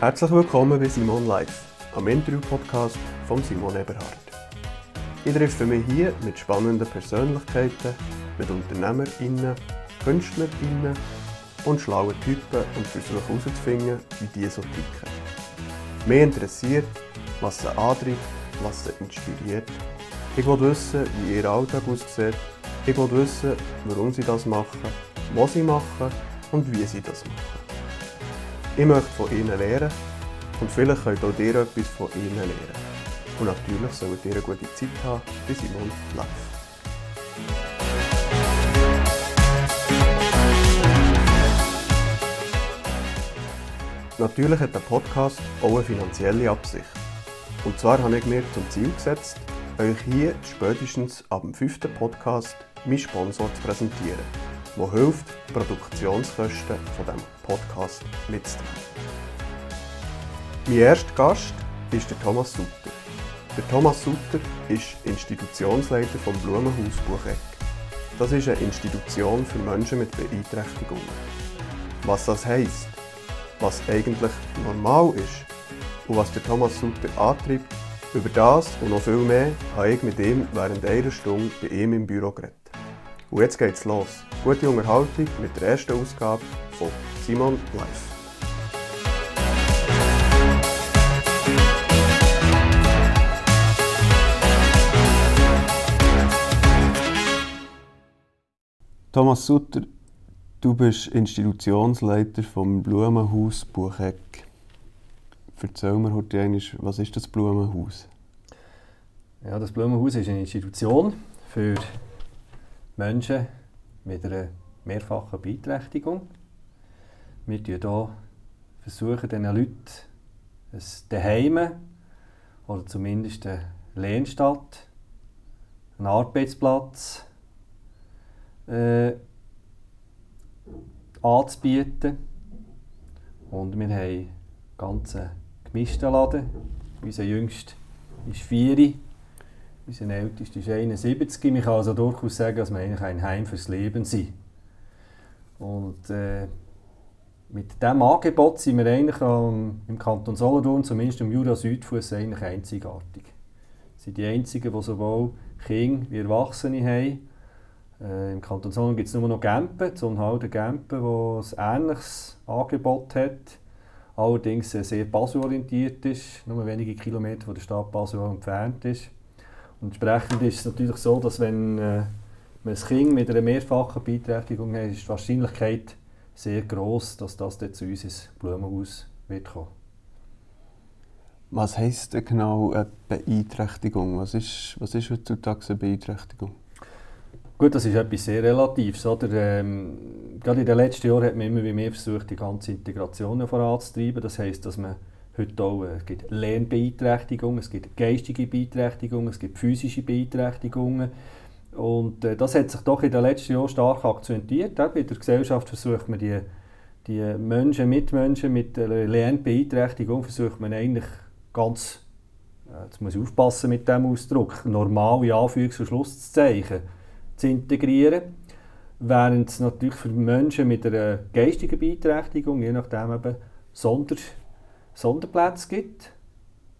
Herzlich willkommen bei Simon Live, am Interview-Podcast von Simon Eberhard. Ich treffe mich hier mit spannenden Persönlichkeiten, mit UnternehmerInnen, KünstlerInnen und schlauen Typen und versuche herauszufinden, wie die so ticken. Mich interessiert, was sie antreibt, was sie inspiriert. Ich will wissen, wie ihr Alltag aussieht. Ich will wissen, warum sie das machen, was sie machen und wie sie das machen. Ich möchte von ihnen lernen und vielleicht könnt auch ihr etwas von ihnen lernen. Und natürlich solltet ihr eine gute Zeit haben bei Simon Live. Natürlich hat der Podcast auch eine finanzielle Absicht. Und zwar habe ich mir zum Ziel gesetzt, euch hier spätestens ab dem fünften Podcast meinen Sponsor zu präsentieren, der hilft, die Produktionskosten von dem Podcast mitzutragen. Mein erster Gast ist der Thomas Sutter. Der Thomas Sutter ist Institutionsleiter vom Blumenhaus Bucheck. Das ist eine Institution für Menschen mit Beeinträchtigungen. Was das heisst, was eigentlich normal ist und was der Thomas Sutter antreibt, über das und noch viel mehr habe ich mit ihm während einer Stunde bei ihm im Büro geredet. Und jetzt geht's los. Gute Unterhaltung mit der ersten Ausgabe von Simon Live. Thomas Sutter, du bist Institutionsleiter vom Blumenhaus Bucheck. Erzähl mir heute einmal, was ist das Blumenhaus? Ja, das Blumenhaus ist eine Institution für Menschen mit einer mehrfachen Beeinträchtigung. Wir versuchen hier diesen Leuten ein Daheim oder zumindest eine Lehnstadt, einen Arbeitsplatz äh, anzubieten. Und wir haben einen gemischten Laden. Unser jüngster ist 4, unser ältester ist 71. Man kann also durchaus sagen, dass wir eigentlich ein Heim fürs Leben sind. Und äh, mit diesem Angebot sind wir eigentlich am, im Kanton Solothurn, zumindest im Jura Südfuss, eigentlich einzigartig. Wir sind die Einzigen, die sowohl Kinder wie Erwachsene haben. Äh, Im Kanton Solothurn gibt es nur noch Gempen, Zonhalden Gempen, wo ein ähnliches Angebot hat. Allerdings äh, sehr Basel-orientiert ist, nur wenige Kilometer von der Stadt Basel entfernt ist. Entsprechend ist es natürlich so, dass wenn äh, man ein Kind mit einer mehrfachen Beeinträchtigung hat, ist die Wahrscheinlichkeit sehr groß, dass das dann zu uns ins Blumenhaus wird kommen. Was heisst denn genau eine Beeinträchtigung? Was ist, was ist heutzutage eine Beeinträchtigung? Gut, das ist etwas sehr Relatives. Oder? Ähm, gerade in den letzten Jahren hat man immer mehr versucht, die ganze Integration voranzutreiben. Das heisst, dass man heute auch, äh, es gibt Lernbeeinträchtigungen, es gibt geistige Beeinträchtigungen, es gibt physische Beeinträchtigungen. Und äh, das hat sich doch in den letzten Jahren stark akzentuiert. Auch in der Gesellschaft versucht man die, die Menschen, Mitmenschen mit Lernbeeinträchtigung versucht man eigentlich ganz, äh, jetzt muss ich aufpassen mit dem Ausdruck, normal in Anführungs- und Schlusszeichen zu integrieren. Während es natürlich für Menschen mit einer geistigen Beeinträchtigung, je nachdem eben Sonder, Sonderplätze gibt.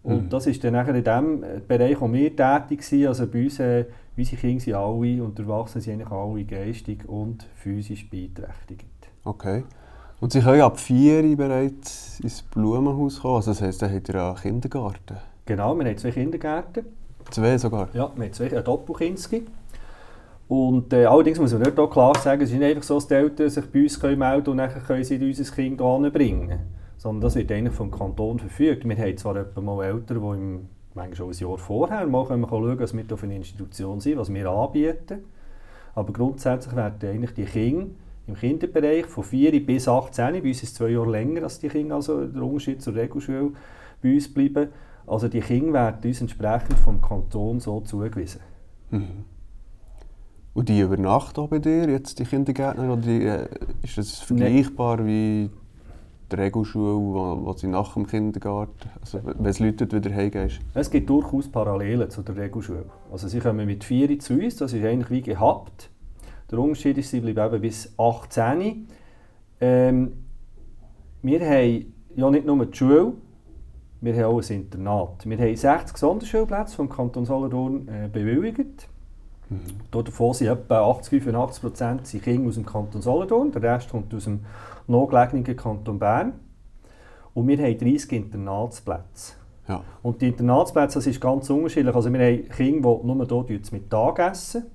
Und Mhm. das ist dann nachher in dem Bereich, wo wir tätig sind. Also bei uns, äh, unsere Kinder sind alle und die Erwachsenen sind eigentlich alle geistig und physisch beeinträchtigt. Okay. Und Sie können ab 4 bereits ins Blumenhaus kommen? Also das heisst, da habt ihr einen Kindergarten? Genau, wir haben zwei Kindergärten. Zwei sogar? Ja, wir haben zwei ein Doppelkinski. Und äh, allerdings muss man dort auch klar sagen, es ist nicht einfach so, dass die Eltern sich bei uns können melden und dann können sie unser Kind hier bringen. Sondern das wird eigentlich vom Kanton verfügt. Wir haben zwar etwa mal Eltern, die im, manchmal schon ein Jahr vorher mal können wir schauen, was wir für eine Institution sind, was wir anbieten. Aber grundsätzlich werden eigentlich die Kinder im Kinderbereich von 4 bis 18, bei uns ist es zwei Jahre länger als die Kinder, also der Unterschied zur Regelschule, bei uns bleiben. Also die Kinder werden uns entsprechend vom Kanton so zugewiesen. Mhm. Und die übernachten auch bei dir, jetzt die Kindergärtner? Oder die, äh, ist das vergleichbar wie die Regelschule, wo, wo sie nach dem Kindergarten, also wenn es läutet, wieder heimgehst? Es gibt durchaus Parallelen zu der Regelschule. Also sie kommen mit 4 zu uns, das ist eigentlich wie gehabt. Der Unterschied ist, sie bleiben eben bis 18. Ähm, wir haben ja nicht nur die Schule, wir haben auch ein Internat. Wir haben 60 Sonderschulplätze vom Kanton Solothurn äh, bewilligt. Mhm. Davon sind etwa 80, 85 Prozent Kinder aus dem Kanton Solothurn, der Rest kommt aus dem nahegelegenen Kanton Bern. Und wir haben 30 Internatsplätze. Ja. Und die Internatsplätze, das ist ganz unterschiedlich. Also wir haben Kinder, die nur hier zum Mittag essen.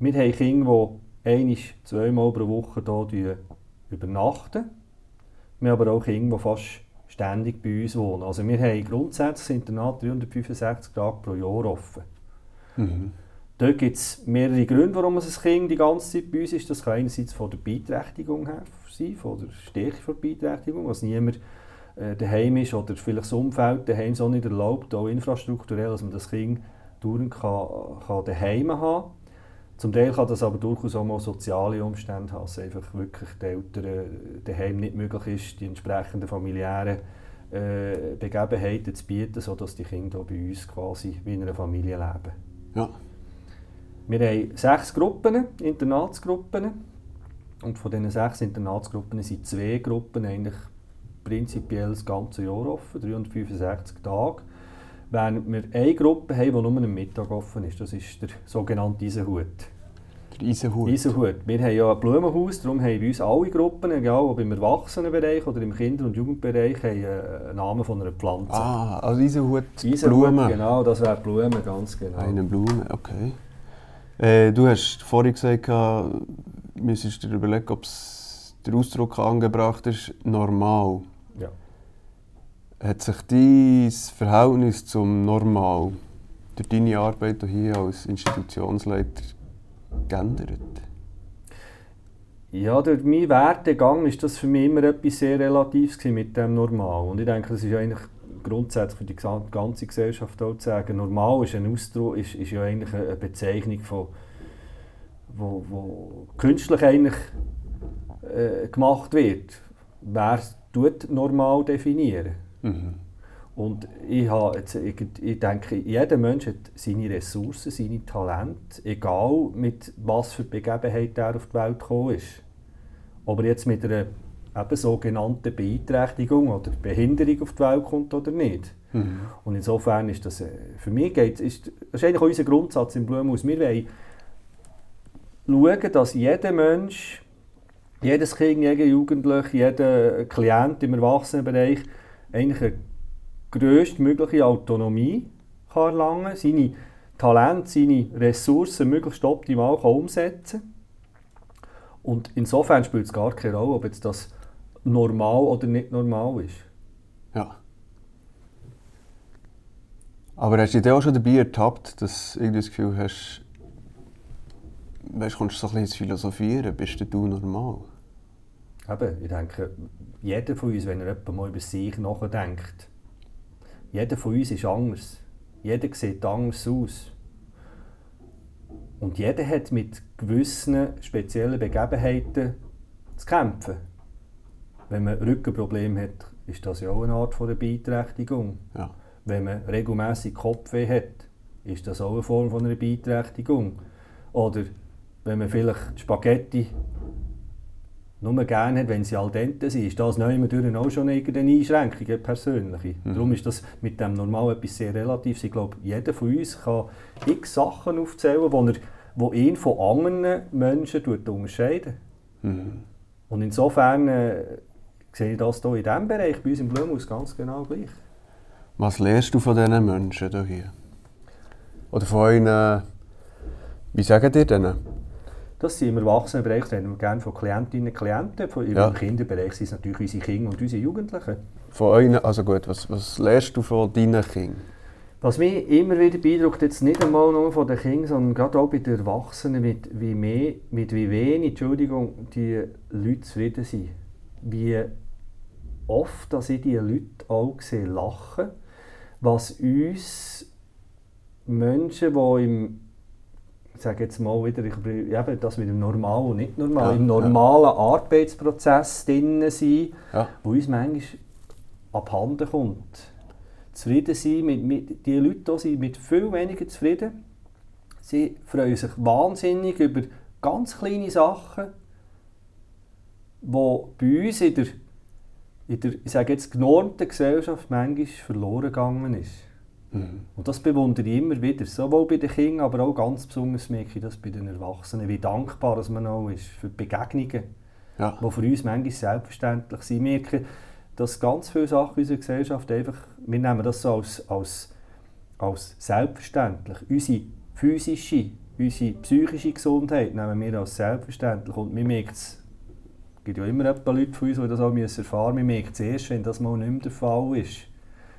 Wir haben Kinder, die ein-, zweimal pro Woche hier übernachten. Wir haben aber auch Kinder, die fast ständig bei uns wohnen. Also wir haben grundsätzlich das Internat 365 Tage pro Jahr offen. Mhm. Dort gibt es mehrere Gründe, warum ein Kind die ganze Zeit bei uns ist. Das kann einerseits von der Beeinträchtigung her sein, von der Stärke der Beeinträchtigung, was niemand äh, daheim ist oder vielleicht das Umfeld daheim so nicht erlaubt, auch infrastrukturell, dass man das Kind dauernd kann, kann daheim haben Zum Teil kann das aber durchaus auch mal soziale Umstände haben, dass einfach wirklich den Eltern daheim nicht möglich ist, die entsprechenden familiären äh, Begebenheiten zu bieten, sodass die Kinder bei uns quasi wie in einer Familie leben. Ja. Wir haben sechs Gruppen, Internatsgruppen. Und von diesen sechs Internatsgruppen sind zwei Gruppen eigentlich prinzipiell das ganze Jahr offen, 365 Tage. Während wir eine Gruppe haben, die nur am Mittag offen ist. Das ist der sogenannte Eisenhut. Der Eisenhut? Eisenhut. Wir haben ja ein Blumenhaus, darum haben bei uns alle Gruppen, egal ob im Erwachsenenbereich oder im Kinder- und Jugendbereich, haben einen Namen von einer Pflanze. Ah, also Eisenhut, Eisenhut Blumen. genau, das wäre Blumen, ganz genau. Eine Blume, okay. Äh, du hast vorhin gesagt, du müsstest dir überlegen, ob der Ausdruck angebracht ist, normal. Ja. Hat sich dein Verhältnis zum Normal durch deine Arbeit hier als Institutionsleiter geändert? Ja, durch meinen Werdegang ist das für mich immer etwas sehr Relatives mit dem Normal. Und ich denke, das ist eigentlich grundsätzlich für die ganze Gesellschaft auch zu sagen, normal ist ein Ausdruck, ist, ist ja eigentlich eine Bezeichnung von, wo, wo künstlich eigentlich äh, gemacht wird. Wer tut normal definieren? Mhm. Und ich, habe jetzt, ich, ich denke, jeder Mensch hat seine Ressourcen, seine Talente, egal mit was für Begebenheit er auf die Welt gekommen ist. Ob er jetzt mit einer eben sogenannten Beeinträchtigung oder Behinderung auf die Welt kommt oder nicht. Mhm. Und insofern ist das, äh, für mich geht, ist, das ist eigentlich auch unser Grundsatz im Blumenhaus. Wir wollen schauen, dass jeder Mensch, jedes Kind, jeder Jugendliche, jeder Klient im Erwachsenenbereich eigentlich eine grösstmögliche Autonomie kann erlangen kann, seine Talente, seine Ressourcen möglichst optimal kann umsetzen kann. Und insofern spielt es gar keine Rolle, ob jetzt das normal oder nicht normal ist. Ja. Aber hast du dich auch schon dabei ertappt, dass du das Gefühl hast, weißt, kommst du so ein bisschen ins Philosophieren, bist du normal? Eben, ich denke, jeder von uns, wenn er mal über sich nachdenkt, jeder von uns ist anders. Jeder sieht anders aus. Und jeder hat mit gewissen speziellen Begebenheiten zu kämpfen. Wenn man Rückenprobleme hat, ist das ja auch eine Art von der Beeinträchtigung. Ja. Wenn man regelmäßig Kopfweh hat, ist das auch eine Form von einer Beeinträchtigung. Oder wenn man vielleicht Spaghetti nur gerne hat, wenn sie al dente sind, ist das durch auch schon eine Einschränkung, eine persönliche. Mhm. Darum ist das mit dem normal etwas sehr Relatives. Ich glaube, jeder von uns kann x Sachen aufzählen, die er wo ihn von anderen Menschen unterscheiden. Mhm. Und insofern äh, sehe ich das hier in diesem Bereich bei uns im Blumhaus ganz genau gleich. Was lernst du von diesen Menschen hier? Oder von euren, wie sagen ihr denen? Das sind im Erwachsenenbereich, reden wir gerne von Klientinnen und Klienten. Von, ja. Im Kinderbereich sind es natürlich unsere Kinder und unsere Jugendlichen. Von euren, also gut, was, was lernst du von deinen Kindern? Was mich immer wieder beeindruckt, jetzt nicht einmal nur von den Kindern, sondern gerade auch bei den Erwachsenen, mit wie, mehr, mit wie wenig Entschuldigung, die Leute zufrieden sind. Wie oft dass ich diese Leute auch sehe lachen, was uns Menschen, die im ich sage jetzt mal wieder, ich, eben das mit dem Normal und nicht normal, ja, im normalen ja. Arbeitsprozess drin sind, ja. wo uns manchmal abhanden kommt zufrieden sein. Mit, mit, die Leute sind mit viel weniger zufrieden. Sie freuen sich wahnsinnig über ganz kleine Sachen, die bei uns in der in der, ich sage jetzt, genormten Gesellschaft manchmal verloren gegangen ist. Mhm. Und das bewundere ich immer wieder, sowohl bei den Kindern, aber auch ganz besonders merke ich das bei den Erwachsenen, wie dankbar dass man auch ist für die Begegnungen, ja. die für uns manchmal selbstverständlich sind. Ich merke, dass ganz viele Sachen in unserer Gesellschaft einfach, wir nehmen das so als, als, als selbstverständlich. Unsere physische, unsere psychische Gesundheit nehmen wir als selbstverständlich. Und wir merken es, es gibt ja immer Leute von uns, die das auch erfahren müssen. Wir merken es erst, wenn das mal nicht mehr der Fall ist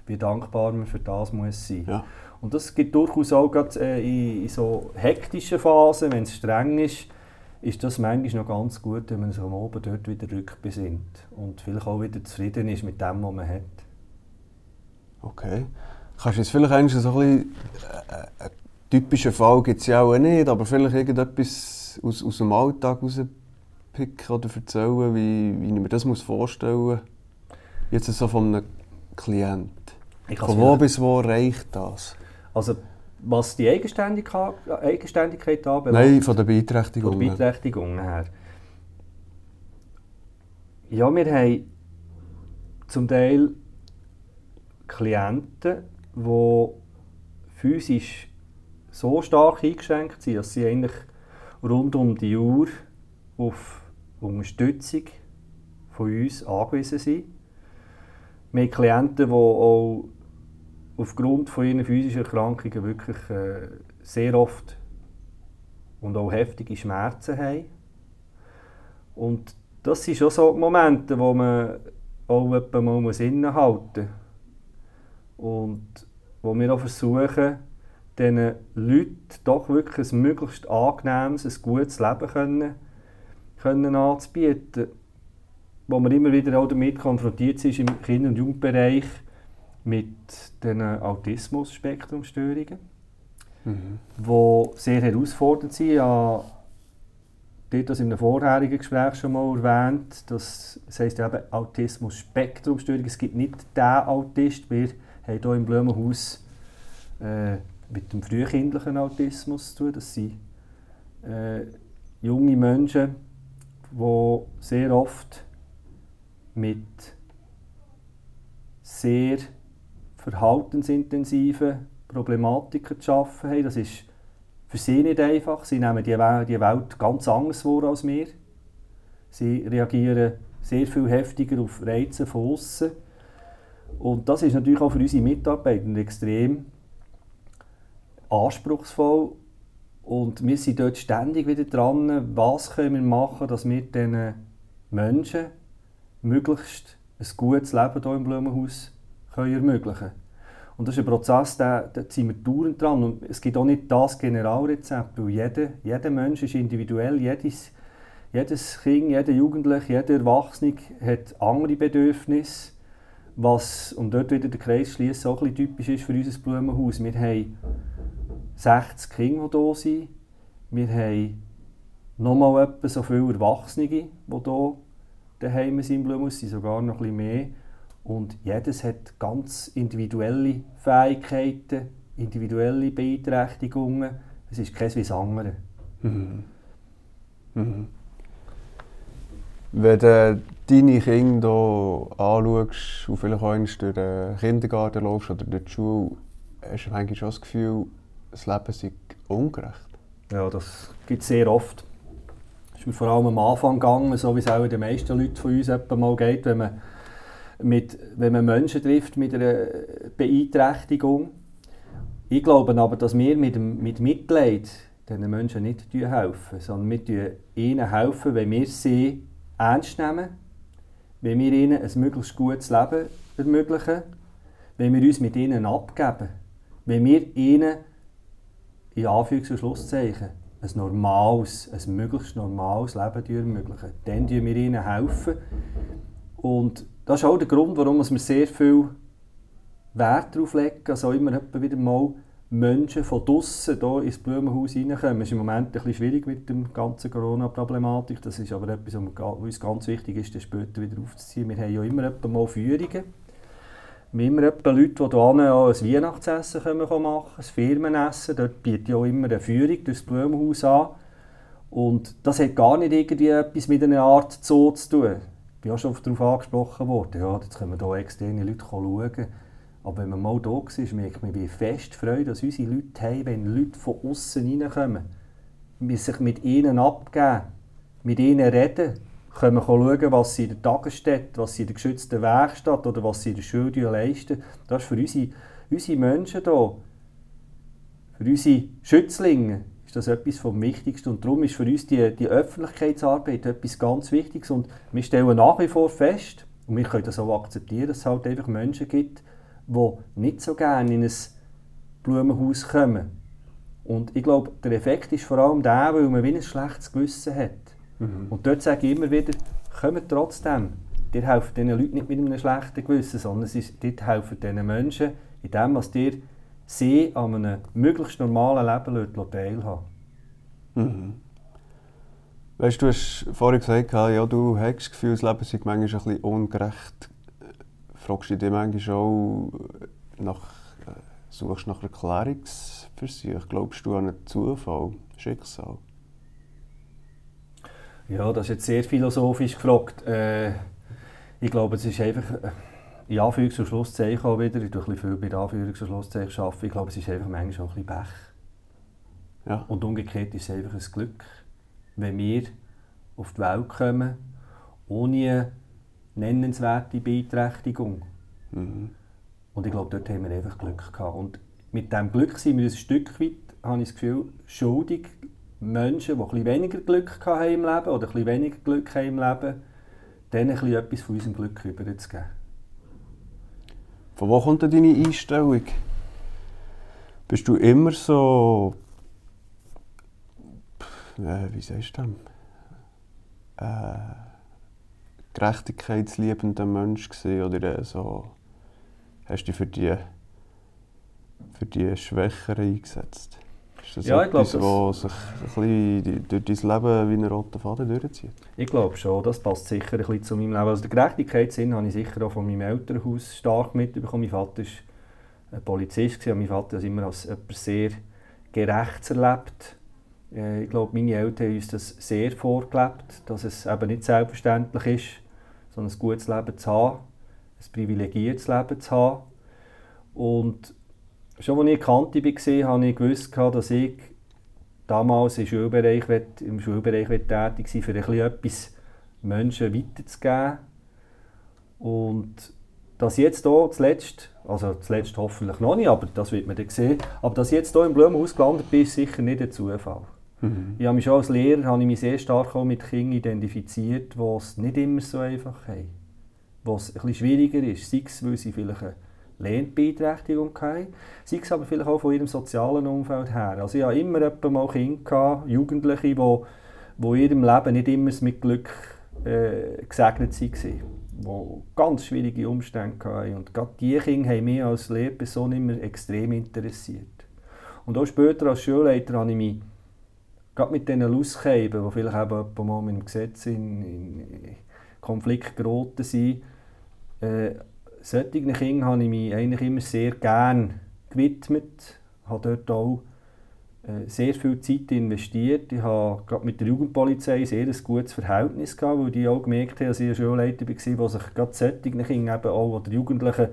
wie dankbar man für das muss sein. Ja. Und das gibt durchaus auch gerade, äh, in, in so hektischen Phasen, wenn es streng ist, ist das manchmal noch ganz gut, wenn man sich am Oben dort wieder rückbesinnt und vielleicht auch wieder zufrieden ist mit dem, was man hat. Okay. Kannst du jetzt vielleicht eigentlich so ein bisschen, äh, einen typischen Fall gibt es ja auch nicht, aber vielleicht irgendetwas aus, aus dem Alltag rauspicken oder erzählen, wie, wie ich mir das vorstellen muss? Jetzt so von einem Klient. Von wo bis wo reicht das? Also, was die Eigenständigkeit, Eigenständigkeit anbelangt? Nein, von der Beeinträchtigung. Von der Beeinträchtigung her. Ja, wir haben zum Teil Klienten, die physisch so stark eingeschränkt sind, dass sie eigentlich rund um die Uhr auf Unterstützung von uns angewiesen sind. Wir haben Klienten, die auch aufgrund von ihren physischen Erkrankungen wirklich äh, sehr oft und auch heftige Schmerzen haben. Und das sind schon so Momente, wo man auch mal muss innehalten muss. Und wo wir auch versuchen, diesen Leuten doch wirklich ein möglichst angenehmes, ein gutes Leben können, können anzubieten. Wo man immer wieder auch damit konfrontiert ist im Kinder- und Jugendbereich, mit den Autismus-Spektrumstörungen, mhm. die sehr herausfordernd sind. Ja, dort das in einem vorherigen Gespräch schon mal erwähnt, das, das heisst eben Autismus-Spektrumstörung. Es gibt nicht den Autist, wir haben hier im Blumenhaus äh, mit dem frühkindlichen Autismus zu tun. Das sind äh, junge Menschen, die sehr oft mit sehr verhaltensintensiven Problematiken zu arbeiten haben. Das ist für sie nicht einfach. Sie nehmen die Welt ganz anders vor als wir. Sie reagieren sehr viel heftiger auf Reize von außen. Und das ist natürlich auch für unsere Mitarbeiter extrem anspruchsvoll. Und wir sind dort ständig wieder dran, was können wir machen, dass wir diesen Menschen möglichst ein gutes Leben hier im Blumenhaus können ermöglichen Und das ist ein Prozess, da, da sind wir dauernd dran. Und es gibt auch nicht das Generalrezept, weil jeder, jeder Mensch ist individuell, jedes, jedes Kind, jeder Jugendliche, jeder Erwachsene hat andere Bedürfnisse, was, und dort wieder der Kreis schließt, auch ein bisschen typisch ist für unser Blumenhaus. Wir haben 60 Kinder, die hier sind. Wir haben nochmal etwa so viele Erwachsene, die hier daheim sind im Blumenhaus, sind sogar noch bisschen mehr. Und jedes hat ganz individuelle Fähigkeiten, individuelle Beeinträchtigungen. Es ist kein wie das andere. Mhm. Mhm. Wenn du deine Kinder hier anschaust und vielleicht auch durch den Kindergarten läufst oder durch die Schule, hast du manchmal schon das Gefühl, das Leben sei ungerecht? Ja, das gibt es sehr oft. Das ist mir vor allem am Anfang gegangen, so wie es auch den meisten Leuten von uns mal geht, wenn man mit, wenn man Menschen trifft mit einer Beeinträchtigung. Ich glaube aber, dass wir mit, mit Mitleid diesen Menschen nicht helfen, sondern wir ihnen helfen, wenn wir sie ernst nehmen, wenn wir ihnen ein möglichst gutes Leben ermöglichen, wenn wir uns mit ihnen abgeben, wenn wir ihnen in Anführungs- und Schlusszeichen ein normales, ein möglichst normales Leben ermöglichen. Dann helfen wir ihnen helfen. Und das ist auch der Grund, warum wir sehr viel Wert darauf legen, also immer wieder mal Menschen von draußen hier ins Blumenhaus reinkommen. Es ist im Moment ein bisschen schwierig mit der ganzen Corona-Problematik. Das ist aber etwas, was uns ganz wichtig ist, das später wieder aufzuziehen. Wir haben ja immer mal Führungen. Wir haben immer Leute, die hier ein Weihnachtsessen machen können, ein Firmenessen. Dort bietet ja auch immer eine Führung durch das Blumenhaus an. Und das hat gar nicht irgendwie etwas mit einer Art Zoo zu tun bin auch schon darauf angesprochen worden, ja, jetzt können hier externe Leute schauen. Aber wenn man mal da war, merkt man, wie fest Freude, dass unsere Leute haben, wenn Leute von außen reinkommen. Wir sich mit ihnen abgeben, mit ihnen reden, können schauen, was sie in der Tagesstätte, was sie in der geschützten Werkstatt oder was sie in der Schule leisten. Das ist für unsere, unsere Menschen hier, für unsere Schützlinge, ist das etwas vom Wichtigsten. Und darum ist für uns die, die Öffentlichkeitsarbeit etwas ganz Wichtiges. Und wir stellen nach wie vor fest, und wir können das auch akzeptieren, dass es halt einfach Menschen gibt, die nicht so gerne in ein Blumenhaus kommen. Und ich glaube, der Effekt ist vor allem der, weil man wie ein schlechtes Gewissen hat. Mhm. Und dort sage ich immer wieder, kommt trotzdem. Ihr helft diesen Leuten nicht mit einem schlechten Gewissen, sondern ihr helft diesen Menschen in dem, was ihr sie an einem möglichst normalen Leben teilhaben mhm. Weißt du, hast vorhin gesagt, ja, du hast das Gefühl, das Leben sei manchmal ein ungerecht. Fragst du dich manchmal auch nach, äh, suchst nach Erklärungsversuchen? Glaubst du an einen Zufall, Schicksal? Ja, das ist jetzt sehr philosophisch gefragt. Äh, ich glaube, es ist einfach, äh, in Anführungs- und Schlusszeichen auch wieder, ich tue ein viel bei Anführungs- und Schlusszeichen arbeiten, ich glaube, es ist einfach manchmal auch ein bisschen Pech. Ja. Und umgekehrt ist es einfach ein Glück, wenn wir auf die Welt kommen, ohne nennenswerte Beeinträchtigung. Mhm. Und ich glaube, dort haben wir einfach Glück gehabt. Und mit diesem Glück sind wir ein Stück weit, habe ich das Gefühl, schuldig, Menschen, die ein weniger Glück haben im Leben oder ein weniger Glück haben im Leben, denen ein bisschen etwas von unserem Glück überzugeben. Von wo kommt denn deine Einstellung? Bist du immer so. Äh, wie sagst du das? Äh, gerechtigkeitsliebender Mensch gewesen, oder so. Hast du dich für die, für die Schwächeren eingesetzt? Ist das ja, etwas, glaub, was sich ein bisschen durch dein Leben wie ein roter Faden durchzieht? Ich glaube schon, das passt sicher ein bisschen zu meinem Leben. Also der Gerechtigkeitssinn habe ich sicher auch von meinem Elternhaus stark mitbekommen. Mein Vater war ein Polizist und mein Vater hat immer als etwas sehr Gerechtes erlebt. Ich glaube, meine Eltern haben uns das sehr vorgelebt, dass es eben nicht selbstverständlich ist, sondern ein gutes Leben zu haben, ein privilegiertes Leben zu haben. Und schon als ich Kante war, habe ich gewusst, dass ich damals im Schulbereich, im Schulbereich tätig war, für ein etwas Menschen weiterzugeben. Und dass jetzt hier zuletzt, also zuletzt hoffentlich noch nicht, aber das wird man dann sehen, aber dass ich jetzt hier im Blumenhaus gelandet bin, ist sicher nicht ein Zufall. Mhm. Ich habe mich schon als Lehrer habe ich mich sehr stark auch mit Kindern identifiziert, die es nicht immer so einfach haben. Wo es ein bisschen schwieriger ist, sei es, weil sie vielleicht eine Lernbeeinträchtigung hatten, sei es aber vielleicht auch von ihrem sozialen Umfeld her. Also ich hatte immer mal Kinder, Jugendliche, die, die in ihrem Leben nicht immer mit Glück äh, gesegnet waren, die ganz schwierige Umstände hatten. Und gerade diese Kinder haben mich als Lehrperson immer extrem interessiert. Und auch später als Schulleiter habe ich mich gerade mit diesen Lustkäben, die vielleicht eben mal mit dem Gesetz in, in Konflikt geraten sind, äh, solchen Kindern habe ich mich eigentlich immer sehr gerne gewidmet, Ich habe dort auch äh, sehr viel Zeit investiert. Ich habe gerade mit der Jugendpolizei ein sehr gutes Verhältnis gehabt, weil die auch gemerkt haben, dass ich ein Schulleiter war, der sich gerade solchen Kindern eben auch, oder Jugendlichen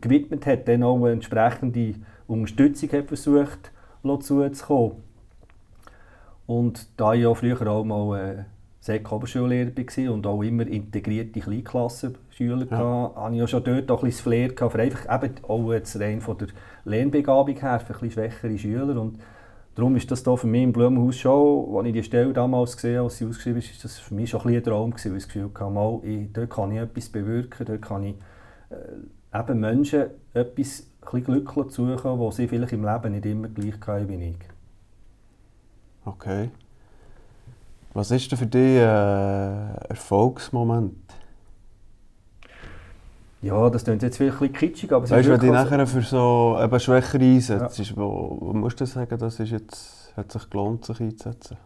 gewidmet hat, dann auch eine entsprechende Unterstützung hat versucht zuzukommen. Und da ich auch früher auch mal Sek Oberschullehrer war und auch immer integrierte Kleinklassenschüler ja. hatte, hatte ich auch schon dort auch ein bisschen Flair gehabt, für einfach eben auch jetzt rein von der Lernbegabung her, für ein bisschen schwächere Schüler. Und darum ist das da für mich im Blumenhaus schon, als ich die Stelle damals gesehen habe, als sie ausgeschrieben ist, ist das für mich schon ein, ein Traum gewesen, weil ich das Gefühl hatte, mal, ich, dort kann ich etwas bewirken, dort kann ich äh, eben Menschen etwas ein glücklich suchen, die sie vielleicht im Leben nicht immer gleich hatten wie ich. Okay. Was ist denn für dich ein äh, Erfolgsmoment? Ja, das klingt jetzt vielleicht ein bisschen kitschig, aber es weißt, ist wenn du nachher für so eben Schwächere einsetzt, ja. wo musst du sagen, das ist jetzt, hat sich gelohnt, sich einzusetzen?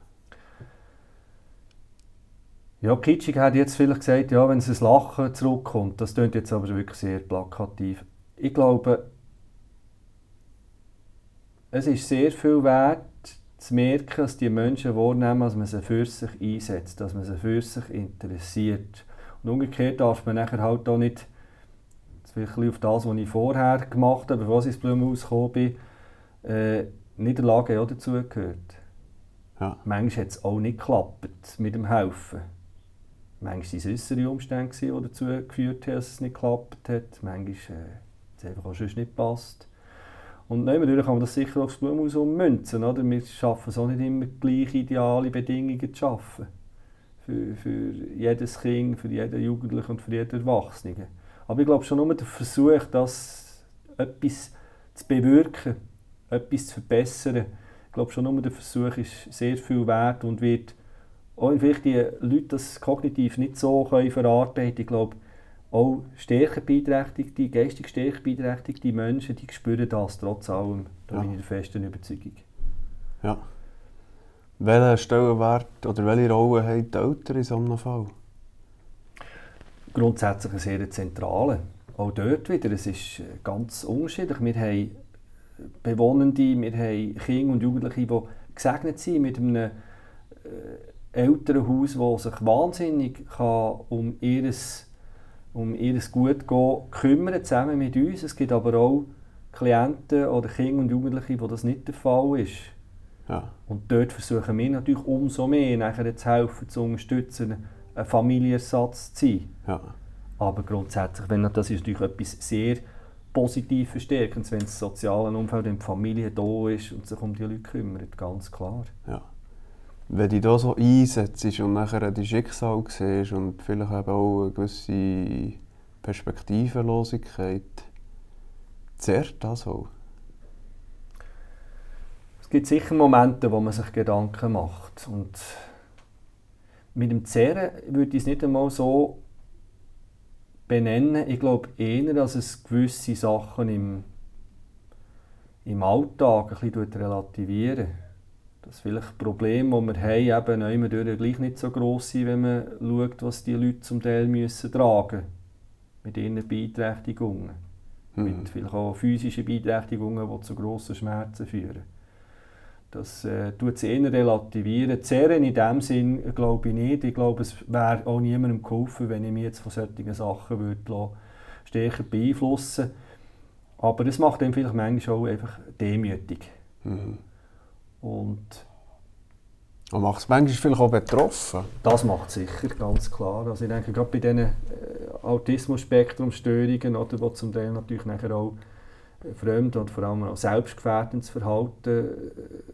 Ja, kitschig hat jetzt vielleicht gesagt, ja, wenn es ein Lachen zurückkommt, das klingt jetzt aber wirklich sehr plakativ. Ich glaube, es ist sehr viel wert, zu merken, dass die Menschen wahrnehmen, dass man sie für sich einsetzt, dass man sie für sich interessiert. Und umgekehrt darf man nachher halt auch nicht vielleicht auf das, was ich vorher gemacht habe, bevor ich ins Blumenhaus gekommen bin, äh, Niederlage auch dazugehört. Ja. Manchmal hat es auch nicht geklappt mit dem Helfen. Manchmal waren es äußere Umstände, die dazu geführt haben, dass es nicht geklappt hat. Manchmal äh, hat es einfach auch sonst nicht gepasst. Und natürlich kann man das sicher aufs Blumenhaus ummünzen. Oder? Wir schaffen es auch nicht immer gleich ideale Bedingungen zu schaffen. Für, für jedes Kind, für jeden Jugendlichen und für jeden Erwachsenen. Aber ich glaube schon nur der Versuch, das etwas zu bewirken, etwas zu verbessern, ich glaube schon nur der Versuch ist sehr viel wert und wird auch vielleicht die Leute das kognitiv nicht so können verarbeiten Ich glaube, auch stärker beeinträchtigte, geistig stärker beeinträchtigte Menschen, die spüren das trotz allem. Da ja. bin ich der festen Überzeugung. Ja. Welchen Stellenwert oder welche Rolle haben die Eltern in so einem Fall? Grundsätzlich eine sehr zentrale. Auch dort wieder, es ist ganz unterschiedlich. Wir haben Bewohnende, wir haben Kinder und Jugendliche, die gesegnet sind mit einem äh, Elternhaus, das sich wahnsinnig kann um ihr um ihres Gut gehen, kümmern, zusammen mit uns. Es gibt aber auch Klienten oder Kinder und Jugendliche, wo das nicht der Fall ist. Ja. Und dort versuchen wir natürlich umso mehr nachher zu helfen, zu unterstützen, ein Familienersatz zu sein. Ja. Aber grundsätzlich, wenn das ist natürlich etwas sehr positiv verstärkend, wenn das soziale Umfeld in der Familie da ist und sich um die Leute kümmert, ganz klar. Ja. Wenn du da so einsetzt und nachher die Schicksal siehst und vielleicht eben auch eine gewisse Perspektivenlosigkeit, zerrt das auch? Es gibt sicher Momente, wo man sich Gedanken macht und mit dem Zerren würde ich es nicht einmal so benennen. Ich glaube eher, dass es gewisse Sachen im, im Alltag ein bisschen relativieren. Dass vielleicht Probleme, die wir haben, eben immer gleich nicht so gross sind, wenn man schaut, was die Leute zum Teil müssen tragen Mit ihren Beeinträchtigungen. Mhm. Mit vielleicht auch physischen Beeinträchtigungen, die zu grossen Schmerzen führen. Das äh, tut es eher relativieren. Zehren in dem Sinn glaube ich nicht. Ich glaube, es wäre auch niemandem geholfen, wenn ich mich jetzt von solchen Sachen würde stärker beeinflussen Aber es macht dann vielleicht manchmal auch einfach demütig. Mhm. Und und macht es manchmal vielleicht auch betroffen? Das macht es sicher, ganz klar. Also ich denke, gerade bei diesen äh, Autismus-Spektrum-Störungen, oder, wo zum Teil natürlich nachher auch äh, fremd und vor allem auch selbstgefährdendes Verhalten äh,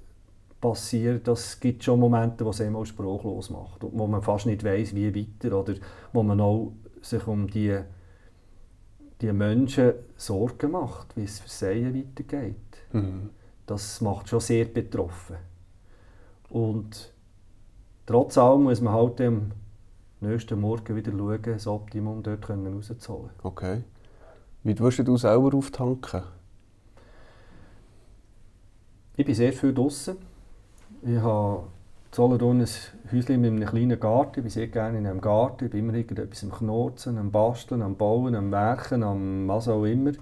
passiert, das gibt schon Momente, wo es einmal sprachlos macht und wo man fast nicht weiß, wie weiter oder wo man auch sich um die, die Menschen Sorgen macht, wie es für sie weitergeht. Mhm. Das macht schon sehr betroffen. Und trotz allem muss man halt am nächsten Morgen wieder schauen, das Optimum dort rauszuholen. Okay. Wie wirst du selber auftanken? Ich bin sehr viel draußen ich habe Solothurn ein Häuschen mit einem kleinen Garten. Ich bin sehr gerne in einem Garten. Ich bin immer irgendetwas am Knurzen, am Basteln, am Bauen, am Werken, am was auch immer.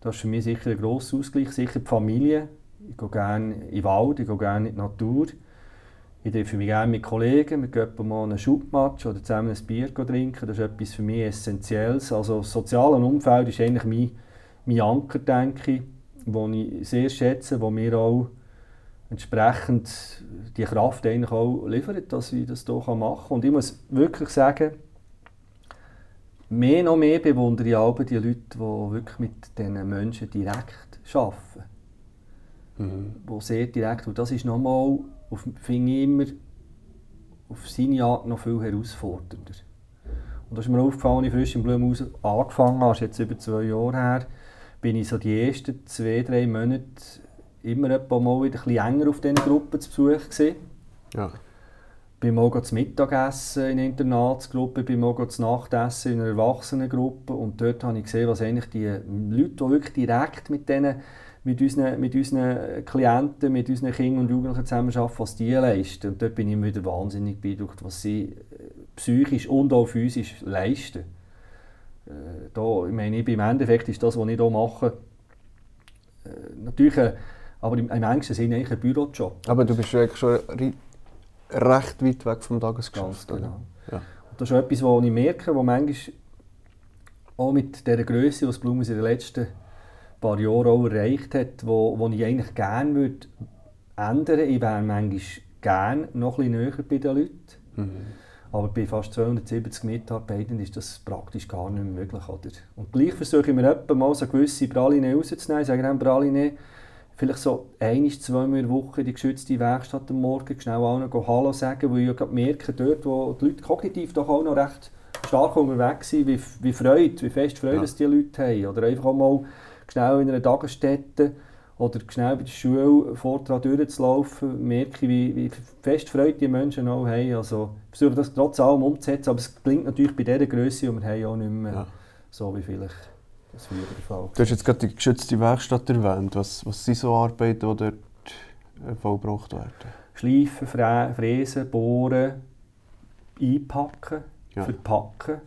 Das ist für mich sicher ein grosser Ausgleich. Sicher die Familie. Ich gehe gerne in den Wald, ich gehe gerne in die Natur. Ich treffe mich gerne mit Kollegen. Wir gehen mal einen Schubmatch oder zusammen ein Bier trinken. Das ist etwas für mich Essentielles. Also das soziale Umfeld ist eigentlich mein, mein Anker, denke ich, den ich sehr schätze, wo mir auch entsprechend die Kraft eigentlich auch liefert, dass ich das hier machen kann. Und ich muss wirklich sagen, mehr noch mehr bewundere ich die Leute, die wirklich mit diesen Menschen direkt arbeiten. Mhm. Die sehr direkt, und das ist nochmal, finde ich immer, auf seine Art noch viel herausfordernder. Und das ist mir aufgefallen, als ich frisch im Blumenhaus angefangen habe, das ist jetzt über zwei Jahre her, bin ich so die ersten zwei, drei Monate immer mal wieder ein enger auf diesen Gruppen zu Besuch. Gewesen. Ja. Bin mal zu Mittagessen in einer Internatsgruppe, bin mal zu Nachtessen in einer Erwachsenengruppe und dort habe ich gesehen, was eigentlich die Leute, die wirklich direkt mit, denen, mit, unseren, mit unseren Klienten, mit unseren Kindern und Jugendlichen zusammenarbeiten, was die leisten. Und dort bin ich immer wieder wahnsinnig beeindruckt, was sie äh, psychisch und auch physisch leisten. Äh, da, ich meine, im Endeffekt ist das, was ich hier mache, äh, natürlich aber im, im engsten Sinne eigentlich ein Bürojob. Aber du bist eigentlich schon recht weit weg vom Tagesgeschäft. Genau. Ja. das ist etwas, was ich merke, wo manchmal auch mit der Größe, die Blumen in den letzten paar Jahren auch erreicht hat, wo, wo ich eigentlich gerne würde ändern. Ich wäre manchmal gerne noch ein bisschen näher bei den Leuten. Mhm. Aber bei fast 270 Mitarbeitern ist das praktisch gar nicht mehr möglich. Oder? Und gleich versuche ich mir etwa mal so gewisse Praline rauszunehmen. Ich sage dann Praline, vielleicht so ein, zwei Mal in der Woche die geschützte Werkstatt am Morgen schnell allen Hallo sagen, weil ich ja merke, dort, wo die Leute kognitiv doch auch noch recht stark unterwegs sind, wie, wie Freude, wie fest Freude ja. dass die Leute haben. Oder einfach auch mal schnell in einer Tagesstätte oder schnell bei der Schule Vortrag durchzulaufen, merke ich, wie, wie fest Freude die Menschen auch haben. Also ich versuche das trotz allem umzusetzen, aber es klingt natürlich bei dieser Größe, die wir haben, auch nicht mehr ja. so wie vielleicht das früher der Fall Du hast jetzt gerade die geschützte Werkstatt erwähnt. Was, was sind so Arbeiten, die dort äh, vollbracht werden? Schleifen, Fräsen, Bohren, einpacken, ja. verpacken.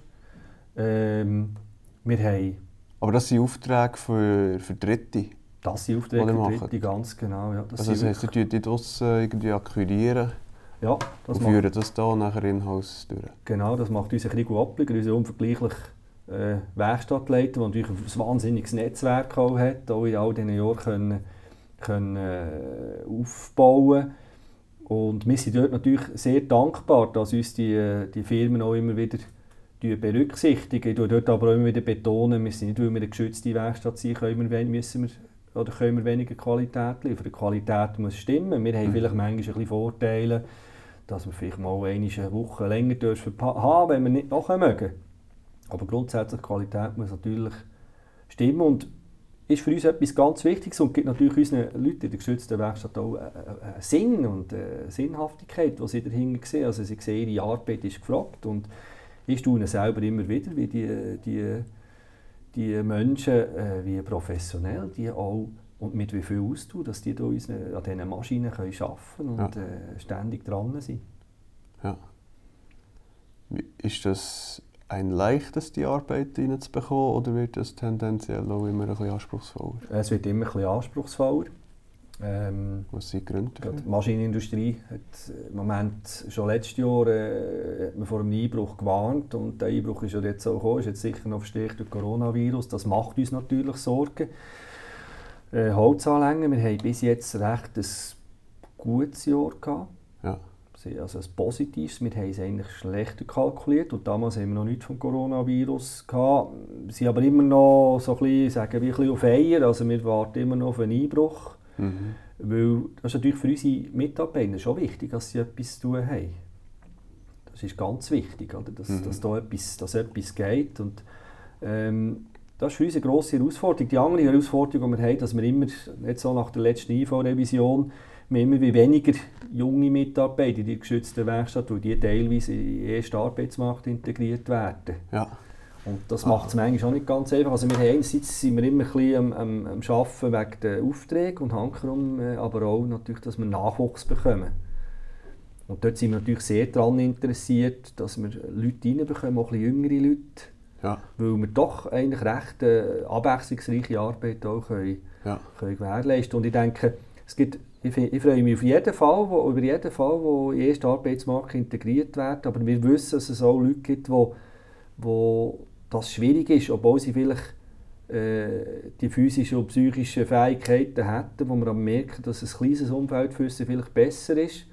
Ähm, wir haben aber das sind Aufträge für, für Dritte? Das sind Aufträge für Dritte, ganz genau. Ja, das also das heisst, ihr die draussen irgendwie akquirieren ja, das und führen das hier nachher in-house durch? Genau, das macht unser Krigo Appliger, unser unvergleichlich äh, Werkstattleiter, der natürlich ein wahnsinniges Netzwerk auch hat, auch in all diesen Jahren können, können, äh, aufbauen Und wir sind dort natürlich sehr dankbar, dass uns die, die Firmen auch immer wieder berücksichtigen. Ich tue dort aber auch immer wieder betonen, wir sind nicht, weil wir eine geschützte Werkstatt sind, können wir, müssen wir, oder können wir weniger Qualität liefern. Die Qualität muss stimmen. Wir haben mhm. vielleicht manchmal ein bisschen Vorteile, dass wir vielleicht mal eine Woche länger dürfen haben, wenn wir nicht nachher mögen. Aber grundsätzlich die Qualität muss natürlich stimmen und ist für uns etwas ganz Wichtiges und gibt natürlich unseren Leuten in der geschützten Werkstatt auch einen Sinn und eine Sinnhaftigkeit, die sie dahinter sehen. Also sie sehen, ihre Arbeit ist gefragt und ich staune selber immer wieder, wie die, die, die Menschen, äh, wie professionell die auch und mit wie viel Austausch, dass die da unsere, an diesen Maschinen können arbeiten können und ja. äh, ständig dran sind. Ja. Ist das ein leichtes, die Arbeit reinzubekommen oder wird das tendenziell auch immer ein bisschen anspruchsvoller? Es wird immer ein bisschen anspruchsvoller. Ähm, Was sind die Gründe? Die Maschinenindustrie hat im Moment, schon letztes Jahr, äh, hat man vor einem Einbruch gewarnt und der Einbruch ist ja jetzt auch gekommen, ist jetzt sicher noch verstärkt durch Coronavirus. Das macht uns natürlich Sorgen. Äh, Holzanlängen, wir haben bis jetzt recht ein gutes Jahr gehabt. Ja. Also ein positives. Wir haben es eigentlich schlechter kalkuliert und damals haben wir noch nichts vom Coronavirus gehabt. Wir sind aber immer noch so ein bisschen, sagen wir, ein bisschen auf Eier. Also wir warten immer noch auf einen Einbruch. Mhm. Weil das ist natürlich für unsere Mitarbeiter schon wichtig, dass sie etwas zu tun haben. Das ist ganz wichtig, oder? Dass, mhm. dass da etwas, dass etwas geht. Und, ähm, das ist für uns eine grosse Herausforderung. Die andere Herausforderung, die wir haben, dass wir immer, nicht so nach der letzten IV-Revision, wir immer wie weniger junge Mitarbeiter in die geschützten Werkstatt, weil die teilweise in den ersten Arbeitsmarkt integriert werden. Ja. Und das macht es manchmal auch nicht ganz einfach. Also wir haben einerseits sind wir immer ein bisschen am, am, am Arbeiten wegen der Aufträge und Hankerum, äh, aber auch natürlich, dass wir Nachwuchs bekommen. Und dort sind wir natürlich sehr daran interessiert, dass wir Leute reinbekommen, auch ein bisschen jüngere Leute. Ja. Weil wir doch eigentlich recht äh, abwechslungsreiche Arbeit auch können, ja. können gewährleisten Und ich denke, es gibt, ich, ich freue mich auf jeden Fall, wo, über jeden Fall, der in den ersten Arbeitsmarkt integriert wird. Aber wir wissen, dass es auch Leute gibt, die, die das schwierig ist, obwohl sie vielleicht äh, die physischen und psychischen Fähigkeiten hätten, wo wir merken, dass ein kleines Umfeld für sie vielleicht besser ist.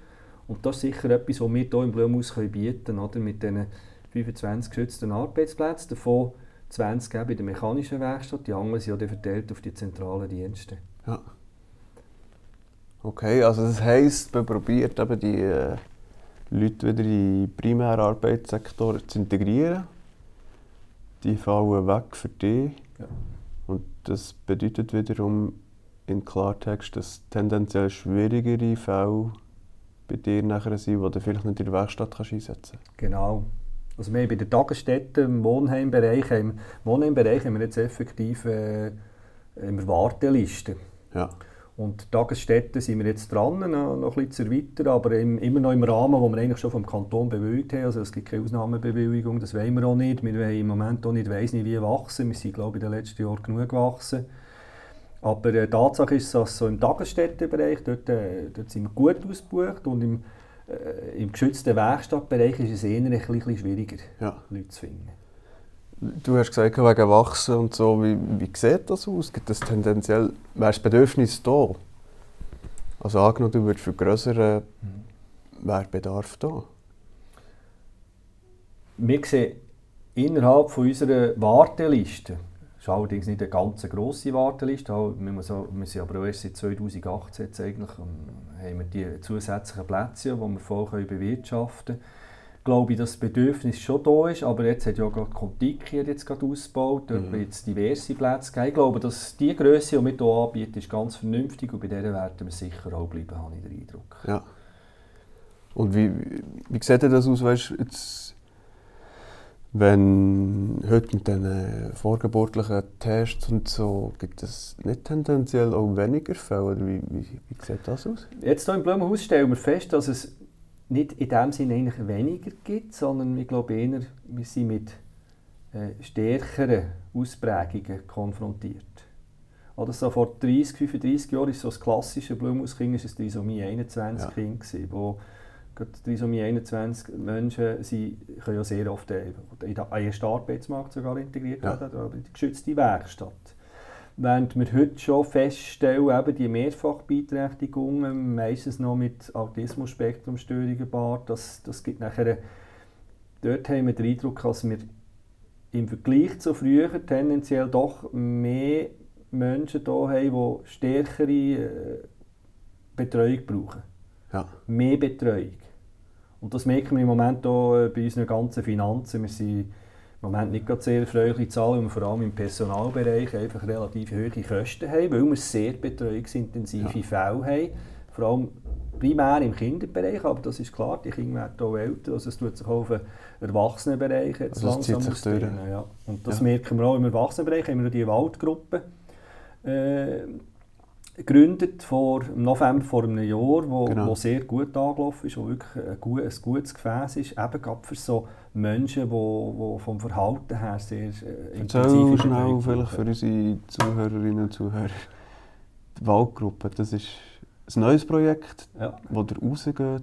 Und das ist sicher etwas, was wir hier im Blumhaus bieten können, mit diesen 25 geschützten Arbeitsplätzen, davon 20 bei der mechanischen Werkstatt, die anderen sind ja verteilt auf die zentralen Dienste. Ja. Okay, also das heisst, man probiert eben die äh, Leute wieder in den primären Arbeitssektor zu integrieren die fallen weg für dich. Ja. Und das bedeutet wiederum in Klartext, dass tendenziell schwierigere Fälle bei dir nachher sind, die du vielleicht nicht in der Werkstatt kannst einsetzen kannst. Genau. Also wir bei den Tagesstätten im Wohnheimbereich, im Wohnheimbereich haben wir jetzt effektiv äh, eine Warteliste. Ja. Und Tagesstätten sind wir jetzt dran, noch, noch ein bisschen zu erweitern, aber im, immer noch im Rahmen, wo wir eigentlich schon vom Kanton bewilligt haben. Also es gibt keine Ausnahmebewilligung, das wollen wir auch nicht. Wir wollen im Moment auch nicht, weiss nicht wie wachsen. Wir sind, glaube ich, in den letzten Jahren genug gewachsen. Aber äh, Tatsache ist, dass so im Tagesstättenbereich, dort, äh, dort sind wir gut ausgebucht und im äh, im geschützten Werkstattbereich ist es eher ein bisschen schwieriger, Ja. Leute zu finden. Du hast gesagt, wegen Wachsen und so, wie, wie sieht das aus? Gibt es tendenziell, wäre das Bedürfnis da? Also angenommen, du würdest für grössere, wäre Bedarf da? Wir sehen innerhalb von unserer Warteliste, das ist allerdings nicht eine ganz grosse Warteliste, wir, wir sind aber erst seit 2018 jetzt eigentlich, ähm, haben wir die zusätzlichen Plätze, die wir voll bewirtschaften können. Glaube ich, dass das Bedürfnis schon da ist, aber jetzt hat ja gerade Contiki hat jetzt gerade ausgebaut, dort Mhm. wird es diverse Plätze geben. Ich glaube, dass die Größe, die wir hier anbieten, ist ganz vernünftig und bei der werden wir sicher auch bleiben, habe ich den Eindruck. Ja. Und wie, wie, sieht das aus, weißt, jetzt, wenn heute mit diesen vorgeburtlichen Tests und so, gibt es nicht tendenziell auch weniger Fälle? Oder wie, wie, wie sieht das aus? Jetzt hier im Blumenhaus stellen wir fest, dass es nicht in dem Sinne eigentlich weniger gibt, sondern ich glaube eher, wir sind mit äh, stärkeren Ausprägungen konfrontiert. Oder so vor 30, 35 Jahren ist so das klassische Blumenhauskind ist ein Trisomie 21 Ja. Kind gewesen, wo Trisomie 21 Menschen sie können ja sehr oft äh, in den ersten Arbeitsmarkt sogar integriert Ja. werden, oder in die geschützte Werkstatt. Während wir heute schon feststellen, eben die Mehrfachbeeinträchtigungen, meistens noch mit Autismus-Spektrumstörungen gepaart, das, das gibt nachher, dort haben wir den Eindruck, dass wir im Vergleich zu früher tendenziell doch mehr Menschen hier haben, die stärkere äh, Betreuung brauchen. Ja. Mehr Betreuung. Und das merken wir im Moment auch äh, bei unseren ganzen Finanzen. Wir sind im Moment nicht gerade sehr erfreuliche Zahlen, weil wir vor allem im Personalbereich einfach relativ hohe Kosten haben, weil wir sehr betreuungsintensive Ja. Fälle haben. Vor allem primär im Kinderbereich, aber das ist klar, die Kinder werden auch älter, also es tut sich auch auf den Erwachsenenbereich jetzt Also zieht langsam sich durch. Ja. Und das Ja. merken wir auch im Erwachsenenbereich, haben wir die Waldgruppe äh, gegründet vor, im November vor einem Jahr, wo, Genau. wo sehr gut angelaufen ist, wo wirklich ein, gut, ein gutes Gefäß ist, eben gerade für so Menschen, die vom Verhalten her sehr äh, Erzähl intensive schnell vielleicht für unsere Zuhörerinnen und Zuhörer. Die Waldgruppe, das ist ein neues Projekt, Ja, wo ihr rausgeht,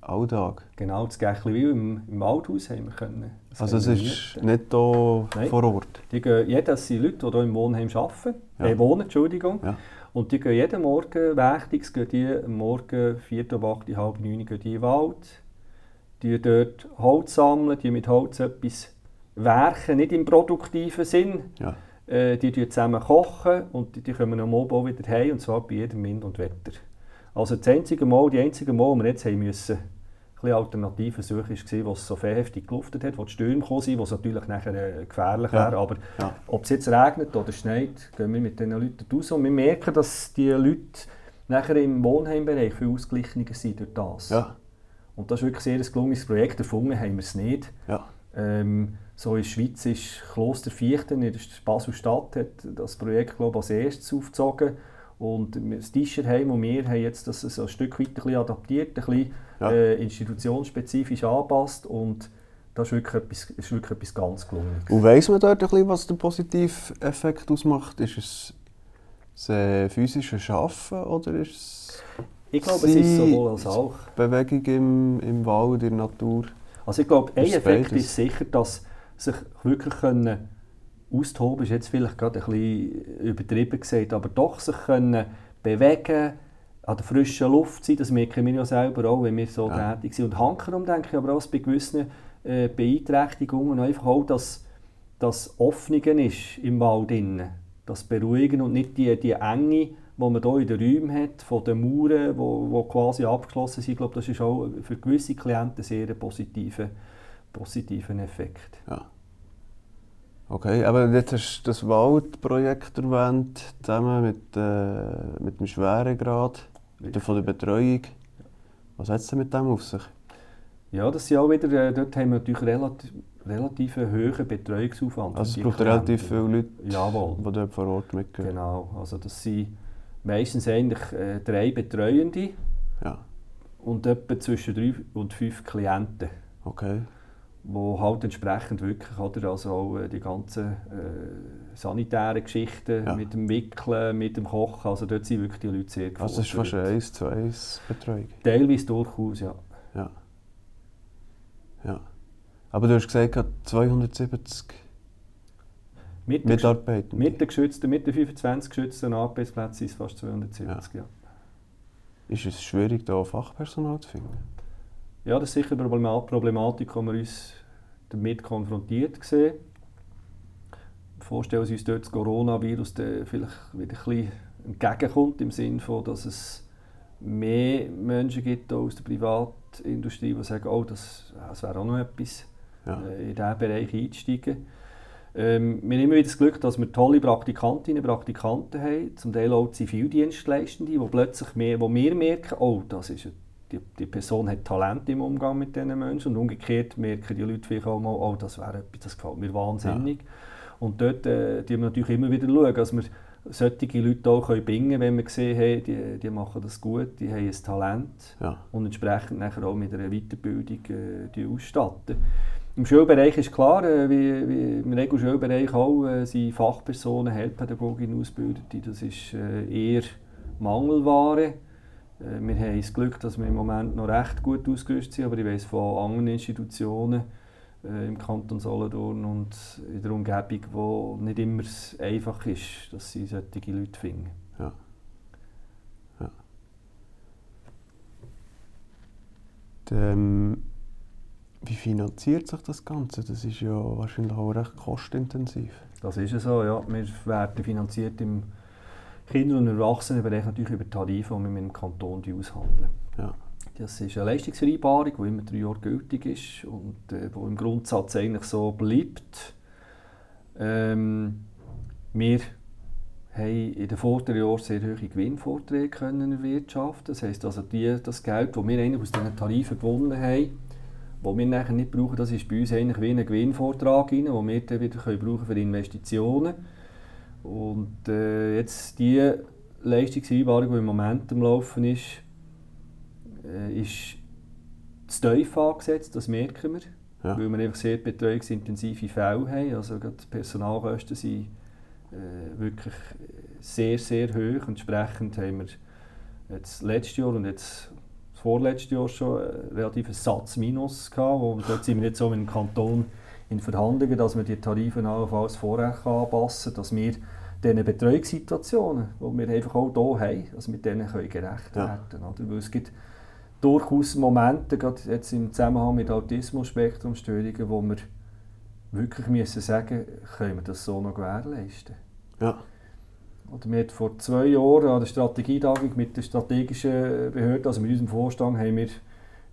alltag. genau, das Gächliwil im, im Waldhaus haben wir können. das Also es ist mieten. nicht hier Nein. vor Ort. Die gehen, ja, das sind Leute, die hier im Wohnheim arbeiten, Ja. äh, wohnen, Entschuldigung. Ja. Und die gehen jeden Morgen wächtigs, gehen die am Morgen 4, 8, halb 9 gehen die in den Wald, die dort Holz sammeln, die mit Holz etwas werken, nicht im produktiven Sinn. Ja. Äh, die zusammen kochen und die, die kommen am Abend auch wieder heim, und zwar bei jedem Wind und Wetter. Also das einzige Mal, die einzige Mal, wo wir jetzt haben müssen, ein bisschen Alternativen suchen, war, wo es so heftig geluftet hat, wo die Stürme gekommen sind, wo es natürlich nachher äh, gefährlich Ja. wäre. Aber Ja. ob es jetzt regnet oder schneit, gehen wir mit diesen Leuten raus und wir merken, dass die Leute nachher im Wohnheimbereich viel ausgeglichener sind durch das. Ja. Und das ist wirklich sehr ein gelungenes Projekt. Erfunden haben wir es nicht. Ja. Ähm, so in der Schweiz ist Kloster Fichten in der Basel-Stadt hat das Projekt glaube ich, als erstes aufgezogen. Und das Tischerheim und wir haben jetzt das so ein Stück weit ein bisschen adaptiert, ein bisschen Ja. äh, institutionsspezifisch angepasst. Und das ist wirklich etwas, ist wirklich etwas ganz Gelungenes. Und weiss man dort ein bisschen, was der positive Effekt ausmacht? Ist es das physische Schaffen oder ist es Ich glaube, es ist sowohl als auch. Bewegung im, im Wald, in der Natur? Also ich glaube, ein Effekt ist sicher, dass sich wirklich können austoben ist jetzt vielleicht gerade ein bisschen übertrieben gesagt, aber doch sich können bewegen, an der frischen Luft sein, das merken wir ja selber auch, wenn wir so Ja. tätig sind. Und hankerum denke ich aber auch, bei gewissen äh, Beeinträchtigungen einfach auch, dass das Offenen ist im Wald innen, das Beruhigen und nicht die, die Enge, die man hier in den Räumen hat, von den Mauern, die wo, wo quasi abgeschlossen sind. Ich glaube, das ist auch für gewisse Klienten sehr ein positiver, positiven Effekt. Ja. Okay, aber jetzt hast du das Waldprojekt erwähnt, zusammen mit, äh, mit dem Schweregrad, der von der Betreuung. Was hat es denn mit dem auf sich? Ja, das sind auch wieder, äh, dort haben wir natürlich relativ, relativ hohen Betreuungsaufwand. Also es braucht relativ viele Leute, Jawohl. die dort vor Ort mitgehen. Genau, also das sind meistens eigentlich äh, drei Betreuende Ja, und etwa zwischen drei und fünf Klienten. okay. wo halt entsprechend wirklich oder, also auch äh, die ganzen äh, sanitären Geschichten Ja. mit dem Wickeln, mit dem Kochen, also dort sind wirklich die Leute sehr Also es ist fast gefordert. eine 1 zu 1 Betreuung. Teilweise durchaus, ja. Ja. Ja. Aber du hast gesagt, gerade 270 Mit den, Mitarbeiter. mit den geschützten, mit den 25 geschützten Arbeitsplätzen sind es fast 270. Ja. Ist es schwierig, da Fachpersonal zu finden? Ja, das ist sicher eine Problema- Problematik, die wir uns damit konfrontiert sehen. Vorstellen wir uns dort das Coronavirus vielleicht wieder ein bisschen entgegenkommt, im Sinne von, dass es mehr Menschen gibt aus der Privatindustrie, die sagen, oh, das, das wäre auch noch etwas, Ja. äh, in diesen Bereich einzusteigen. Ähm, wir haben immer wieder das Glück, dass wir tolle Praktikantinnen und Praktikanten haben, zum Teil auch Zivildienstleistende, die plötzlich mehr, wo wir merken, oh, das ist, die, die Person hat Talent im Umgang mit diesen Menschen und umgekehrt merken die Leute vielleicht auch mal, oh, das wäre etwas, das gefällt mir wahnsinnig. Und dort äh, die wir natürlich immer wieder schauen, dass wir solche Leute auch können können, wenn wir sehen, hey, die, die machen das gut, die haben ein Talent Ja. und entsprechend nachher auch mit einer Weiterbildung äh, die ausstatten. Im Schulbereich ist klar, äh, wie, wie im Regelschulbereich auch, äh, sind Fachpersonen, Heilpädagoginnen Ausgebildete, das ist äh, eher Mangelware. Äh, wir haben das Glück, dass wir im Moment noch recht gut ausgerüstet sind, aber ich weiß von anderen Institutionen äh, im Kanton Solothurn und in der Umgebung, wo nicht immer einfach ist, dass sie solche Leute finden. Ja. Ja. Wie finanziert sich das Ganze? Das ist ja wahrscheinlich auch recht kostenintensiv. Das ist es so, ja. Wir werden finanziert im Kinder- und Erwachsenenbereich natürlich über Tarife, die wir mit dem Kanton aushandeln. Ja. Das ist eine Leistungsvereinbarung, die immer drei Jahre gültig ist und äh, wo im Grundsatz eigentlich so bleibt. Ähm, wir haben in den vorderen Jahren sehr hohe Gewinnvorträge können erwirtschaften. Das heisst also, die, das Geld, das wir eigentlich aus diesen Tarifen gewonnen haben, das wir nachher nicht brauchen, das ist bei uns eigentlich wie ein Gewinnvortrag rein, den wir dann wieder können brauchen für Investitionen. Und äh, jetzt die Leistungsvereinbarung, die im Moment am Laufen ist, äh, ist zu tief angesetzt, das merken wir. Ja. Weil wir einfach sehr betreuungsintensive Fälle haben. Also gerade die Personalkosten sind äh, wirklich sehr, sehr hoch. Entsprechend haben wir jetzt letztes Jahr und jetzt das vorletzte Jahr schon einen relativen Satz Minus gehabt. Wo, dort sind wir jetzt so mit dem Kanton in Verhandlungen, dass wir die Tarife allenfalls vorher kann anpassen können, dass wir diesen Betreuungssituationen, die wir einfach auch hier haben, dass wir denen können gerecht Ja. werden können. Weil es gibt durchaus Momente, gerade jetzt im Zusammenhang mit Autismus-Spektrumstörungen, wo wir wirklich müssen sagen können wir das so noch gewährleisten. Ja. Oder wir vor zwei Jahren an der Strategietagung mit der strategischen Behörde, also mit unserem Vorstand, haben wir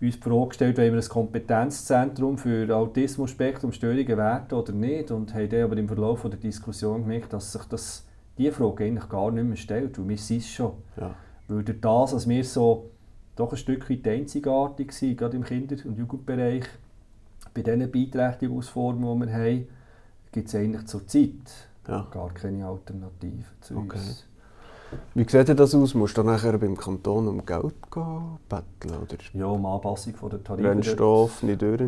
uns die Frage gestellt, wollen wir ein Kompetenzzentrum für Autismus-Spektrum-Störungen werden oder nicht. Und haben dann aber im Verlauf der Diskussion gemerkt, dass sich das, diese Frage eigentlich gar nicht mehr stellt, weil wir sind es schon. Ja. Weil durch das, dass wir so doch ein Stück weit einzigartig sind, gerade im Kinder- und Jugendbereich, bei diesen Beeinträchtigungsformen, die wir haben, gibt es eigentlich zurzeit Ja. gar keine Alternative zu Okay. uns. Wie sieht das aus? Musst du dann nachher beim Kanton um Geld gehen, betteln? Oder Ja, um Anpassung von der Tarife. Brennstoff nicht durch?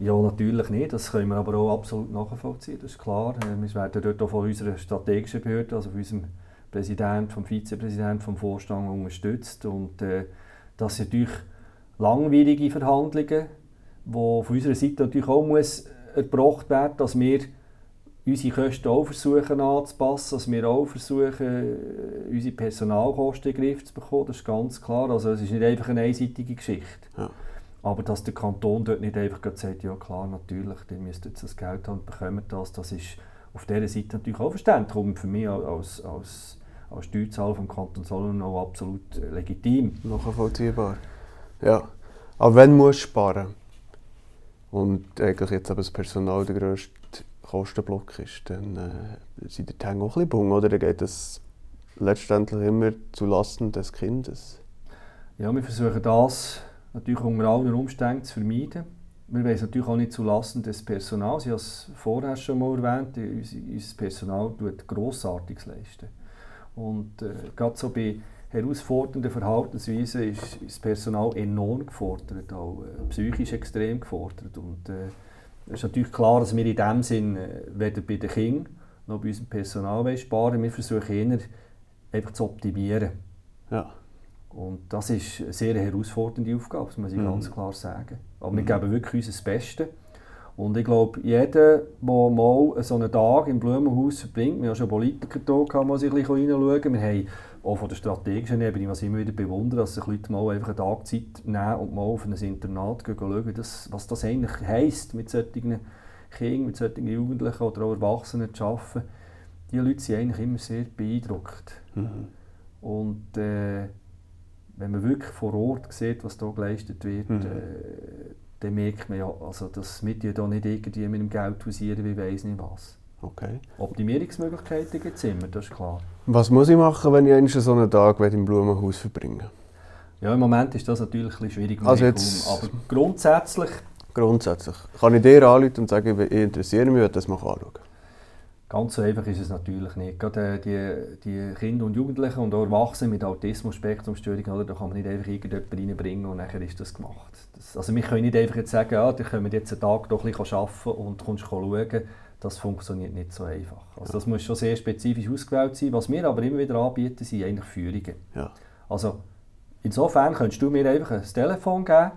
Ja, natürlich nicht. Das können wir aber auch absolut nachvollziehen, das ist klar. Äh, Wir werden dort auch von unserer strategischen Behörde, also von unserem Präsident, vom Vizepräsidenten, vom Vorstand unterstützt. Und äh, das sind natürlich langwierige Verhandlungen, wo von unserer Seite natürlich auch muss erbracht werden, dass wir unsere Kosten auch versuchen anzupassen, dass wir auch versuchen, äh, unsere Personalkosten in den Griff zu bekommen, das ist ganz klar. Also es ist nicht einfach eine einseitige Geschichte. Ja. Aber dass der Kanton dort nicht einfach sagt, ja klar, natürlich, ihr müsst jetzt das Geld haben und bekommt das, das ist auf dieser Seite natürlich auch verständlich und für mich als, als, als Steuerzahler vom Kanton Solothurn auch absolut äh, legitim. Nachvollziehbar. Ja. Aber wenn musst du sparen und eigentlich jetzt aber das Personal der grösste Kostenblock ist, dann äh, sind die Hänge auch ein bisschen oder? Dann geht das letztendlich immer zulasten des Kindes. Ja, wir versuchen das natürlich unter allen Umständen zu vermeiden. Wir wollen es natürlich auch nicht zulasten des Personals. Ich habe es vorher schon mal erwähnt, unser Personal tut Grossartiges leisten. Und äh, gerade so bei herausfordernden Verhaltensweisen ist das Personal enorm gefordert, auch äh, psychisch extrem gefordert. Und äh, es ist natürlich klar, dass wir in dem Sinn äh, weder bei den Kindern noch bei unserem Personal sparen Wir versuchen eher einfach zu optimieren. Ja. Und das ist eine sehr herausfordernde Aufgabe, das muss ich Mhm. ganz klar sagen. Aber wir Mhm. geben wirklich unser Bestes. Und ich glaube, jeder, der mal so einen Tag im Blumenhaus verbringt, wir haben schon Politiker da, gehabt, muss ich ein bisschen reinschauen. Wir haben auch von der strategischen Ebene, was ich immer wieder bewundere, dass sich Leute mal einfach einen Tag Zeit nehmen und mal auf ein Internat gehen, schauen, das, was das eigentlich heisst, mit solchen Kindern, mit solchen Jugendlichen oder auch Erwachsenen zu arbeiten. Die Leute sind eigentlich immer sehr beeindruckt. Mhm. Und äh, wenn man wirklich vor Ort sieht, was hier geleistet wird, Mhm. äh, dann merkt man ja, also, dass wir hier nicht irgendwie mit dem Geld hausieren, wie weiss nicht was. Okay. Optimierungsmöglichkeiten gibt es immer, das ist klar. Was muss ich machen, wenn ich einen so einen Tag im Blumenhaus verbringen Ja, im Moment ist das natürlich ein bisschen schwierig, Also jetzt- aber grundsätzlich, Grundsätzlich. Kann ich dir anrufen und sagen, ich interessiere mich, ich das mal anschauen? Ganz so einfach ist es natürlich nicht. Gerade äh, die, die Kinder und Jugendlichen und auch Erwachsene mit Autismus-Spektrumstörung, oder, da kann man nicht einfach irgendjemanden reinbringen und dann ist das gemacht. Das, also wir können nicht einfach jetzt sagen, ja, wir können jetzt einen Tag doch ein bisschen arbeiten und kommst schauen. Das funktioniert nicht so einfach. Also das muss schon sehr spezifisch ausgewählt sein. Was wir aber immer wieder anbieten, sind eigentlich Führungen. Ja. Also insofern könntest du mir einfach ein Telefon geben,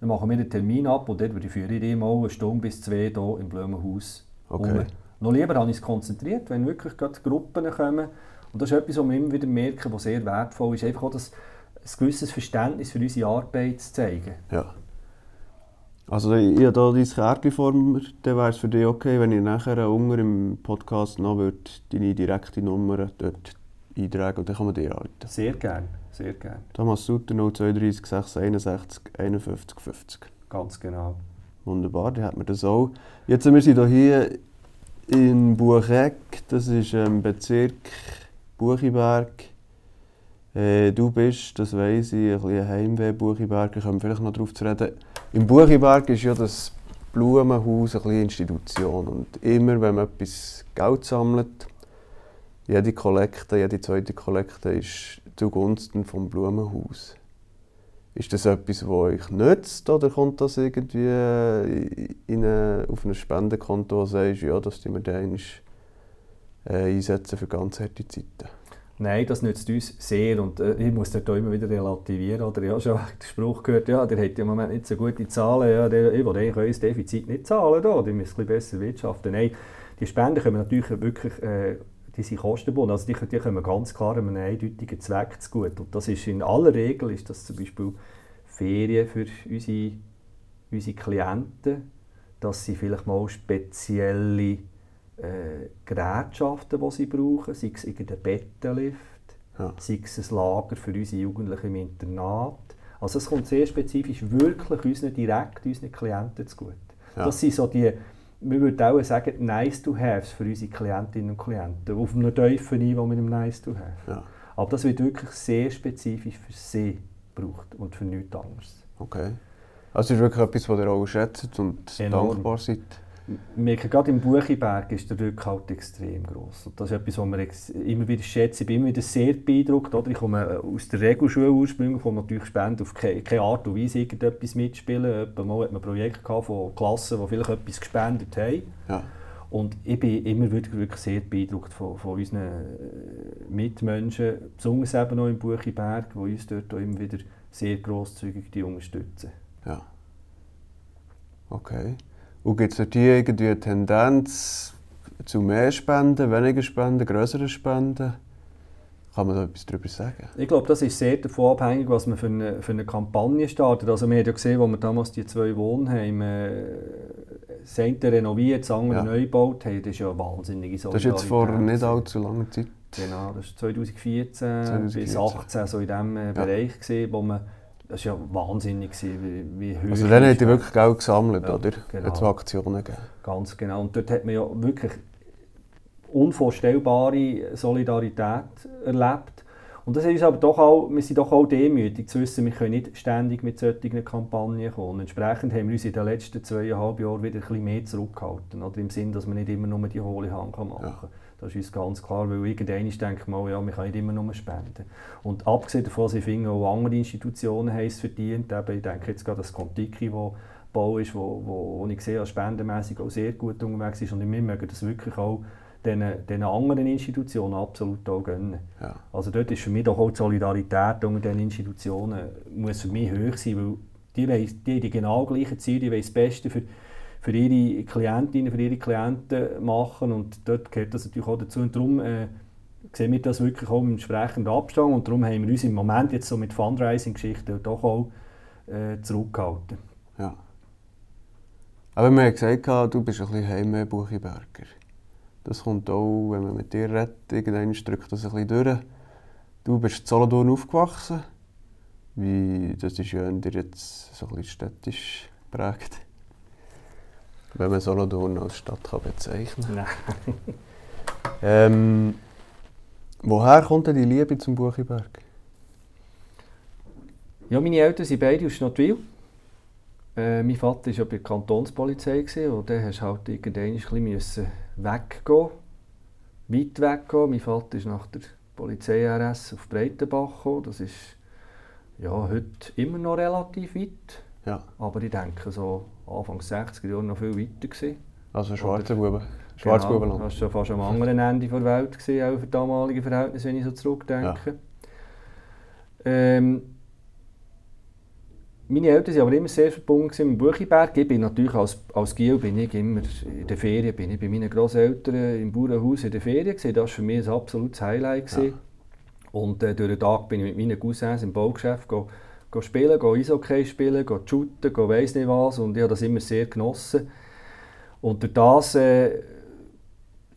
dann machen wir den Termin ab und dort würde ich dich mal eine Stunde bis zwei hier im Blumenhaus Okay. rum. Noch lieber habe ich es konzentriert, wenn wirklich gerade Gruppen kommen. Und das ist etwas, was wir immer wieder merken, was sehr wertvoll ist, einfach auch das, ein gewisses Verständnis für unsere Arbeit zu zeigen. ja. Also ich habe hier dein Kärtchen vor mir, dann wäre es für dich okay, wenn ich nachher unten im Podcast noch würde deine direkte Nummer dort eintragen und dann kann man dir anrufen. Sehr gern, sehr gern, Thomas Sutter 032 661 51 50. ganz genau. Wunderbar, dann hat man das auch. Jetzt sind wir hier in Bucheck, das ist im Bezirk Buchiberg. Äh, du bist, das weiss ich, ein bisschen ein Heimweh Buchiberg, kommen wir vielleicht noch darauf zu reden. Im Buchiberg ist ja das Blumenhaus eine Institution und immer, wenn man etwas Geld sammelt, jede Kollekte, jede zweite Kollekte ist zugunsten vom Blumenhaus. Ist das etwas, das euch nützt oder kommt das irgendwie äh, in eine, auf ein Spendenkonto, wo du sagst, ja, das tun wir dann äh, einsetzen für ganz harte Zeiten? Nein, das nützt uns sehr und äh, ich muss dort auch immer wieder relativieren. Oder ich habe schon den Spruch gehört, ja, der hat im Moment nicht so gute Zahlen, ja, der, ich will eigentlich euer Defizit nicht zahlen, da, die müssen ein bisschen besser wirtschaften. Nein, die Spenden kommen natürlich wirklich, äh, die sind kostenbunden, also die, die kommen ganz klar einem eindeutigen Zweck zugute. Und das ist in aller Regel, ist das zum Beispiel Ferien für unsere, unsere Klienten, dass sie vielleicht mal spezielle äh, Gerätschaften, die sie brauchen, sei es irgendein Bettenlift, Ja. sei es ein Lager für unsere Jugendlichen im Internat. Also es kommt sehr spezifisch wirklich unseren, direkt unseren Klienten zugute. Ja. Das sind so die, wir würden auch sagen, nice to haves für unsere Klientinnen und Klienten, auf einem tiefen Niveau mit einem nice to have. Ja, Aber das wird wirklich sehr spezifisch für sie gebraucht und für nichts anderes. okay. Also ist wirklich etwas, was ihr auch schätzt und Enorm. dankbar seid. Wir merken, gerade im Buchiberg ist der Rückhalt extrem. Und das ist etwas, was wir immer wieder schätzen. Ich bin immer wieder sehr beeindruckt. Oder? Ich komme äh, aus der Regelschule ursprünglich, wo natürlich Spenden auf keine, Art und Weise irgendetwas mitspielen. Mal hat man ein Projekt von Klassen, die vielleicht etwas gespendet haben. Ja. Und ich bin immer wirklich, wirklich sehr beeindruckt von, von unseren äh, Mitmenschen, besonders eben auch im Buchiberg, die uns dort auch immer wieder sehr grosszügig die unterstützen. Ja. Okay. Und gibt es dort irgendwie eine Tendenz zu mehr Spenden, weniger Spenden, größeren Spenden? Kann man da etwas darüber sagen? Ich glaube, das ist sehr davon abhängig, was man für eine, für eine Kampagne startet. Also wir haben ja gesehen, als wir damals die zwei Wohnheime, äh, das eine renoviert, das andere Ja. neu gebaut haben, das ist ja eine wahnsinnige Das ist jetzt vor Solidarität. nicht allzu langer Zeit. Genau, das war 2014, bis 2014. 2018 so in diesem äh, Bereich, gewesen, wo man, das war ja wahnsinnig, wie, wie hoch Also dann habt ihr wirklich Geld gesammelt, Ja, oder? genau. Hat Aktionen gegeben? Ganz genau. Und dort hat man ja wirklich unvorstellbare Solidarität erlebt. Und das ist aber doch auch, wir sind doch auch demütig zu wissen, wir können nicht ständig mit solchen Kampagnen kommen. Und entsprechend haben wir uns in den letzten zweieinhalb Jahren wieder ein bisschen mehr zurückgehalten. Oder im Sinn, dass man nicht immer nur die hohle Hand machen kann. Das ist uns ganz klar, weil irgendwann denkt man, ja, wir können nicht immer nur spenden. Und abgesehen davon, dass ich finde, auch andere Institutionen haben es verdient. Eben, ich denke jetzt gerade das Contiki, wo Bau ist, wo, wo, wo ich sehe, als spendenmässig auch sehr gut unterwegs ist. Und wir mögen das wirklich auch den anderen Institutionen absolut auch gönnen. Ja. Also dort ist für mich doch auch die Solidarität unter den Institutionen muss für mich hoch sein, weil die, weiss, die haben die genau gleichen Ziele, die wollen das Beste für, für ihre Klientinnen, für ihre Klienten machen und dort gehört das natürlich auch dazu und darum äh, sehen wir das wirklich auch im entsprechenden Abstand und darum haben wir uns im Moment jetzt so mit Fundraising-Geschichten doch auch äh, zurückgehalten. Ja. Aber wir haben gesagt, du bist ein bisschen Heimbuchiberger. Das kommt auch, wenn man mit dir redet, irgendwann drückt das ein bisschen durch. Du bist in Solothurn aufgewachsen. Wie, das ist ja dir jetzt so ein bisschen städtisch geprägt. Wenn man Solothurn als Stadt kann bezeichnen kann. ähm, woher kommt denn die Liebe zum Buchiberg? Ja, meine Eltern sind beide aus Schnottwil. Äh, mein Vater war ja bei der Kantonspolizei gewesen, und dann musste halt irgendwann ein bisschen weggehen, weit weggehen. Mein Vater ist nach der Polizei-RS auf Breitenbach gekommen. Das ist ja, heute immer noch relativ weit. Ja. Aber ich denke, so Anfang 60er Jahre noch viel weiter gewesen. Also schwarze Buben. Schwarzbubenland. Genau, das war schon fast am anderen Ende der Welt, gewesen, auch für damalige Verhältnisse, wenn ich so zurückdenke. Ja. Ähm, meine Eltern waren aber immer sehr verbunden mit Buchiberg. Ich bin natürlich als, als Giel bin ich immer in der Ferien, bin ich bei meinen Großeltern im Bauernhaus in der Ferien gewesen. Das war für mich ein absolutes Highlight. Ja. Und äh, durch den Tag bin ich mit meinen Cousins im Baugeschäft go, go spielen, go Eishockey spielen, go shooten, go weiss nicht was. Und ich habe das immer sehr genossen. Und durch das äh,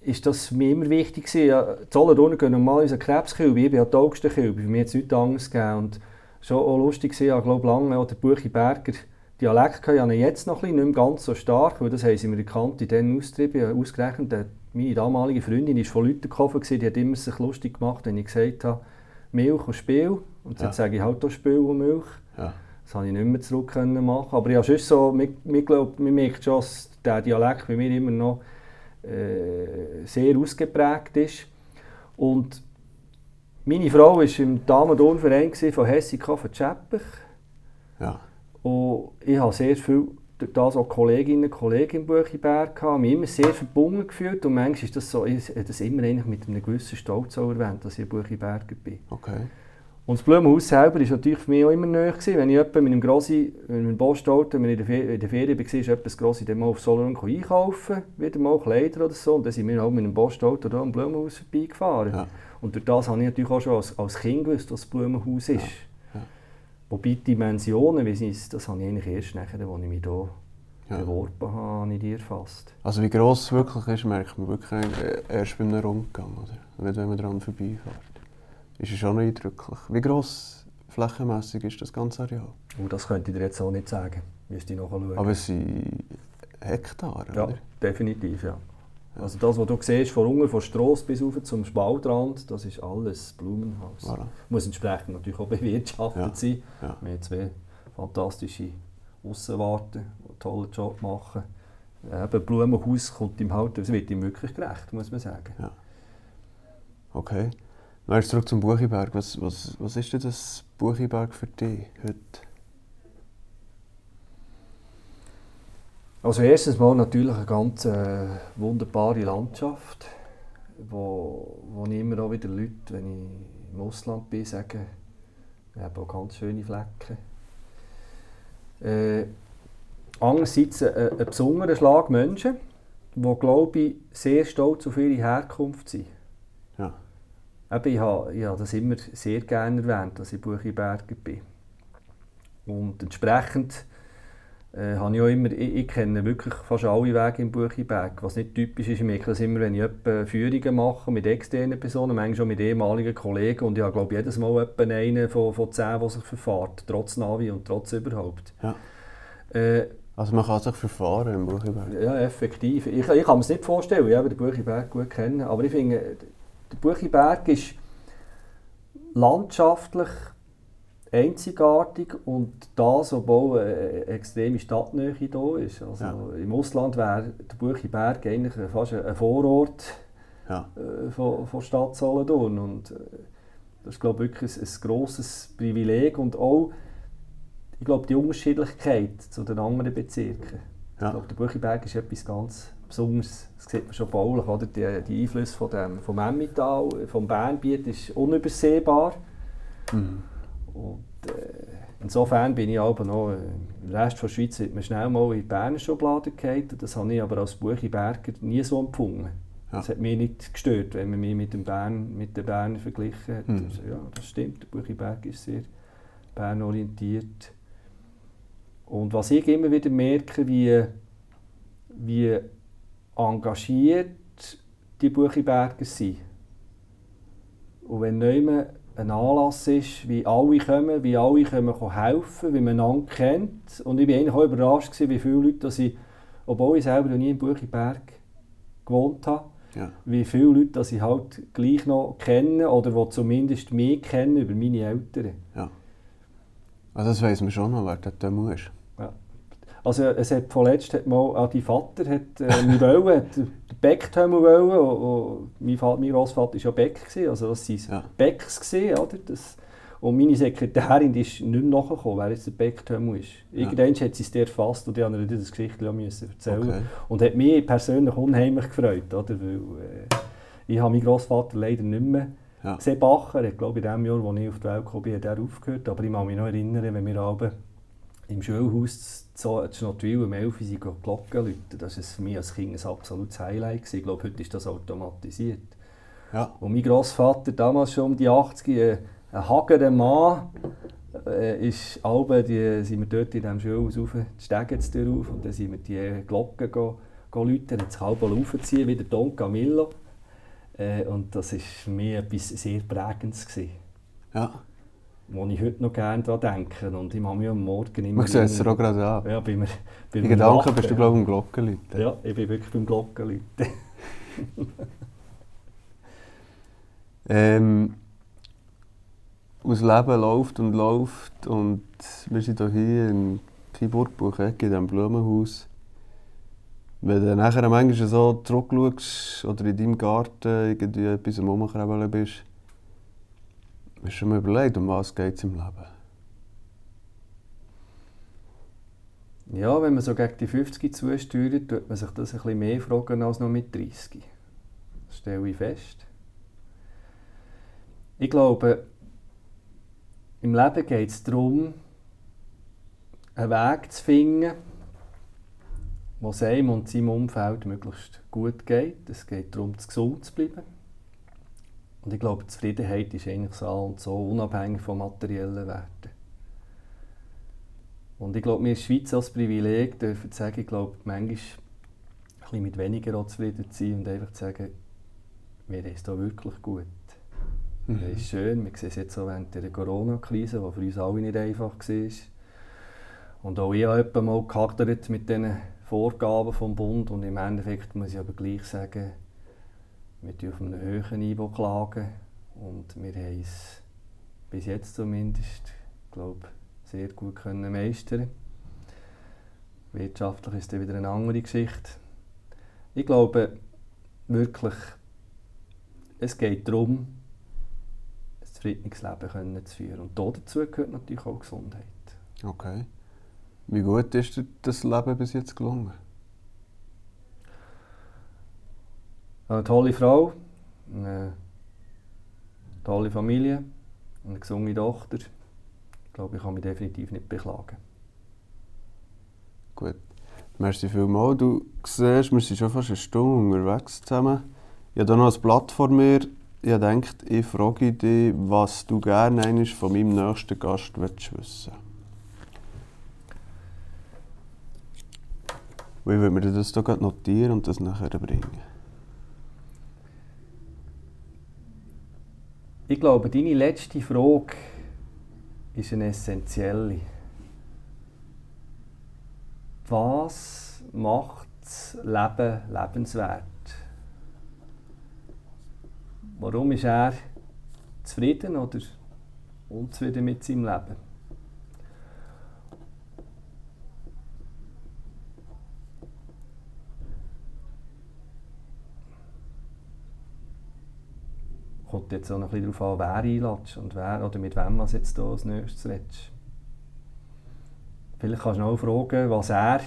ist das mich immer wichtig gewesen. Ja, Zollern gehen normal in unseren Krebskilbe. Ich bin ja die Augstenkilbe. Für mich hat es nichts anderes gegeben. Und schon auch lustig gewesen, ich glaube lange auch der Buchiberger Dialekt hatte ich habe ihn jetzt noch ein bisschen, nicht mehr ganz so stark, weil das haben sie mir Kante dann austrieben, ausgerechnet. Äh, Meine damalige Freundin war von Leuten gekommen, die hat immer sich lustig gemacht, wenn ich gesagt habe, Milch und Spiel. Und jetzt Ja. sage ich halt auch Spiel und Milch. Ja. Das konnte ich nicht mehr zurück machen. Aber ich habe sonst so, mir, mir glaub, man merkt schon, dass der Dialekt bei mir immer noch äh, sehr ausgeprägt ist. Und meine Frau war im Damen-Turnverein von Hessika von Tscheppich. Ja. Und ich habe sehr viel durch das auch Kolleginnen und Kollegen im Buchiberg gehabt, mich immer sehr verbunden gefühlt und manchmal ist das so, ich habe das immer eigentlich mit einem gewissen Stolz erwähnt, dass ich Buchiberger bin. Okay. Und das Blumenhaus selber war natürlich für mich auch immer näher. Gewesen. Wenn ich mit einem Grossi, mit einem Postauto, wenn ich in der Ferien, in der Ferien war, ist etwas Grossi dann mal auf Solothurn einkaufen, wieder mal Kleider oder so. Und dann sind wir auch mit einem Postauto da am Blumenhaus vorbeigefahren. Ja. Und durch das habe ich natürlich auch schon als, als Kind gewusst, was das Blumenhaus ist. Ja. Wobei die Dimensionen, das habe ich eigentlich erst nachher, als ich mich hier Ja. beworben habe, nicht erfasst. Also wie gross es wirklich ist, merkt man wirklich äh, erst bei einem Rundgang, oder? Nicht, wenn man dran vorbeifährt. Ist es schon eindrücklich. Wie gross flächenmässig ist das ganze Areal? Und das könnte ich dir jetzt auch nicht sagen. Müsste ich nachschauen. Aber es sind Hektare, Ja, oder? definitiv, ja. Also das, was du siehst, von unten, von Strasse bis rauf zum Spaltrand, das ist alles Blumenhaus. Voilà. Muss entsprechend natürlich auch bewirtschaftet Ja, sein. ja. Wir haben zwei fantastische Aussenwarten, die einen tollen Job machen. Eben, Blumenhaus kommt ihm halt, es wird ihm wirklich gerecht, muss man sagen. Okay. Dann zurück zum Buchiberg. Was, was, was ist denn das Buchiberg für dich heute? Also erstens mal natürlich eine ganz äh, wunderbare Landschaft, wo, wo ich immer auch wieder Leute, wenn ich im Ausland bin, sagen, wir haben auch ganz schöne Flecken. Äh, andererseits ein, ein besonderer Schlag Menschen, die, glaube ich, sehr stolz auf ihre Herkunft sind. Ja. Eben, ich, habe, ich habe das immer sehr gerne erwähnt, dass ich Buchiberger bin. Und entsprechend äh, habe ich auch immer, ich, ich kenne wirklich fast alle Wege im Buchiberg. Was nicht typisch ist, ich merke das immer, wenn ich etwa Führungen mache mit externen Personen, manchmal schon mit ehemaligen Kollegen und ich habe glaube jedes Mal etwa einen von, von zehn, der sich verfährt, trotz Navi und trotz überhaupt. Ja. Äh, Also man kann sich verfahren im Buchiberg. ja, effektiv. Ich, ich kann mir es nicht vorstellen, ich habe den Buchiberg gut kennen, aber ich finde, der Buchiberg ist landschaftlich einzigartig und das, obwohl eine extreme Stadtnähe da ist. Also Ja. Im Ausland wäre der Buchiberg eigentlich fast ein Vorort Ja. äh, von, von Stadt Solothurn und äh, das ist glaube ich wirklich ein, ein grosses Privileg und auch ich glaube die Unterschiedlichkeit zu den anderen Bezirken. Ja. Ich glaube, der Buchiberg ist etwas ganz Besonderes. Das sieht man schon baulich, oder? Die, die Einflüsse von dem, vom Emmental, vom Bernbiet ist unübersehbar. Mhm. Und, äh, insofern bin ich aber noch, äh, im Rest der Schweiz wird man schnell mal in die Berner Schublade gehalten. Das habe ich aber als Buchiberger nie so empfunden. Ja. Das hat mich nicht gestört, wenn man mich mit, dem Bern, mit den Bernern verglichen hat. Mhm. Also, ja, das stimmt, der Buchiberg ist sehr bernorientiert. Und was ich immer wieder merke, wie, wie engagiert die Buchiberger sind. Und wenn nicht ein Anlass ist, wie alle kommen, wie alle kommen helfen, wie man einander kennt. Und ich war eigentlich auch überrascht, gewesen, wie viele Leute, dass ich, obwohl ich selber noch nie in Buchiberg gewohnt habe, ja. wie viele Leute dass ich halt gleich noch kenne oder die zumindest mich kennen über meine Eltern. Ja. Also das weiss man schon noch, wer Demo ist. Also es hat vorletzt hat mal, auch die Vater hat äh, mich wollen, hat den Becktürmer wollen, und, und mein, Vater, mein Großvater war ja Beck, gewesen, also das waren ja. Becks, gewesen, oder? Das, und meine Sekretärin die ist nicht mehr nachgekommen, wer jetzt der Becktürmer ist. Irgendwann ja. hat sie es dir erfasst und die ihr das Geschichte müssen erzählen okay. Und hat mich persönlich unheimlich gefreut, oder? Weil äh, ich habe meinen Großvater leider nicht mehr ja. gesehen, Bacher. Ich glaube, in dem Jahr, als ich auf die Welt kam, hat er aufgehört. Aber ich kann mich noch erinnern, wenn wir abends im Schulhaus zu Schnottwil um 11 Uhr die Glocken läuten. Das war für mich als Kind ein absolutes Highlight. Ich glaube, heute ist das automatisiert. Ja. Und mein Großvater, damals schon um die 80, äh, ein hagerer Mann, äh, ist Alben, die, sind wir dort in diesem Schulhaus auf, die Stege auf und dann sind wir die Glocken go, go läuten, hat sich halb aufziehen, wie der Don Camillo. Äh, und das war für mich etwas sehr Prägendes. Gewesen. Ja wo ich heute noch gerne daran denke. Und ich mache mich am Morgen immer... Man sieht es auch gerade an. Ja, bei mir, bei In Gedanken bist du, glaube ich, beim Glockenläuten. Ja, ich bin wirklich beim Glockenläuten. ähm, das Leben läuft und läuft und wir sind hier in Kiburgbuch, in diesem Blumenhaus. Wenn du nachher manchmal so zurückschaust oder in deinem Garten irgendwie etwas am Umkrebeln bist, Hast du schon mal überlegt, um was geht es im Leben? Ja, wenn man so gegen die 50 zusteuert, tut man sich das ein bisschen mehr fragen als noch mit 30. Das stelle ich fest. Ich glaube, im Leben geht es darum, einen Weg zu finden, wo es einem und seinem Umfeld möglichst gut geht. Es geht darum, gesund zu bleiben. Und ich glaube, Zufriedenheit ist eigentlich so und so, unabhängig von materiellen Werten. Und ich glaube, wir in der Schweiz als Privileg dürfen sagen, ich glaube, manchmal ein bisschen mit weniger auch zufrieden zu sein und einfach zu sagen, wir haben es hier wirklich gut. Mhm. Das ist schön, wir sehen es jetzt auch während der Corona-Krise, die für uns alle nicht einfach war. Und auch ich habe mal gehadert mit diesen Vorgaben vom Bund und im Endeffekt muss ich aber gleich sagen, wir klagen auf einem höheren Niveau klagen und wir haben es bis jetzt zumindest, glaube sehr gut können meistern. Wirtschaftlich ist dann wieder eine andere Geschichte. Ich glaube wirklich, es geht darum, ein zufriedenes Leben zu führen. Und dazu gehört natürlich auch Gesundheit. Okay. Wie gut ist dir das Leben bis jetzt gelungen? Eine tolle Frau, eine tolle Familie, eine gesunde Tochter. Ich glaube, ich kann mich definitiv nicht beklagen. Gut. Merci vielmals. Du siehst, wir sind schon fast eine Stunde unterwegs zusammen. Ich habe hier noch ein Blatt vor mir. Ich denke, ich frage dich, was du gerne von meinem nächsten Gast wissen willst. Wie würde mir das hier notieren und das nachher bringen? Ich glaube, deine letzte Frage ist eine essentielle. Was macht das Leben lebenswert? Warum ist er zufrieden oder unzufrieden mit seinem Leben? Kommt jetzt auch noch ein bisschen darauf an, wer einlässt und wer, oder mit wem man jetzt hier als nächstes redest. Vielleicht kannst du auch fragen, was er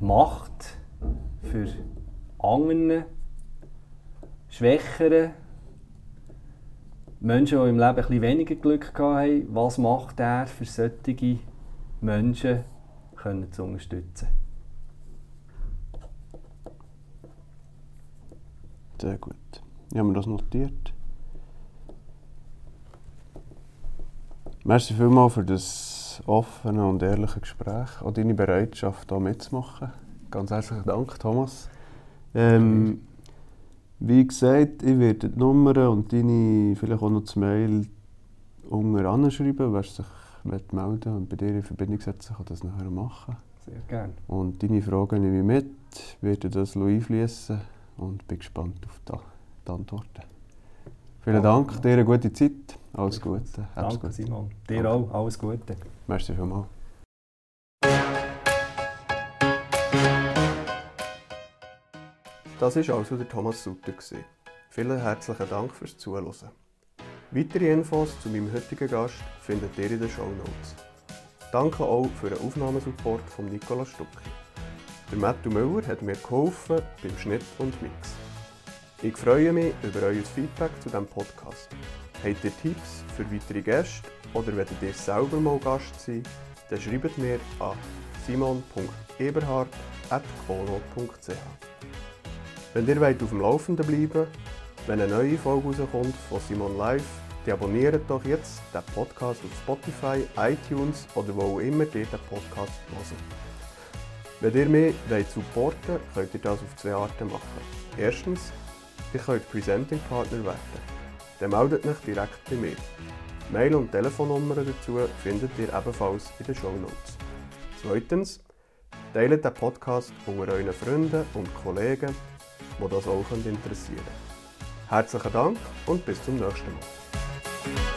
macht für andere, Schwächere, Menschen, die im Leben ein bisschen weniger Glück haben, was macht er für solche Menschen können zu unterstützen? Sehr gut. Ich habe mir das notiert. Merci vielmals für das offene und ehrliche Gespräch und deine Bereitschaft, hier mitzumachen. Ganz herzlichen Dank, Thomas. Ähm, wie gesagt, ich werde die Nummer und deine, vielleicht auch noch das Mail unten anschreiben. Wer sich melden und bei dir in Verbindung setzen kann das nachher machen. Sehr gerne. Und deine Fragen nehme ich mit, werde das einfließen und bin gespannt auf die Antworten. Vielen Dank, dir eine gute Zeit. Alles Gute. Danke, gut. Simon. Dir Danke. auch. Alles Gute. Merci vielmals. Das war also der Thomas Sutter. Vielen herzlichen Dank fürs Zuhören. Weitere Infos zu meinem heutigen Gast findet ihr in den Show Notes. Danke auch für den Aufnahmesupport von Nicola Stucki. Der Matthew Müller hat mir geholfen beim Schnitt und Mix. Ich freue mich über euer Feedback zu diesem Podcast. Habt ihr Tipps für weitere Gäste oder wollt ihr selber mal Gast sein, dann schreibt mir an simon.eberhard.kono.ch. Wenn ihr wollt auf dem Laufenden bleiben wenn eine neue Folge rauskommt von Simon Live, dann abonniert doch jetzt den Podcast auf Spotify, iTunes oder wo auch immer ihr den Podcast hören. Wenn ihr mich wollt supporten könnt ihr das auf zwei Arten machen. Erstens, ihr könnt Presenting Partner werden. Dann meldet euch direkt bei mir. Mail- und Telefonnummern dazu findet ihr ebenfalls in den Show Notes. Zweitens, teilt den Podcast unter euren Freunden und Kollegen die das auch interessieren. Herzlichen Dank und bis zum nächsten Mal.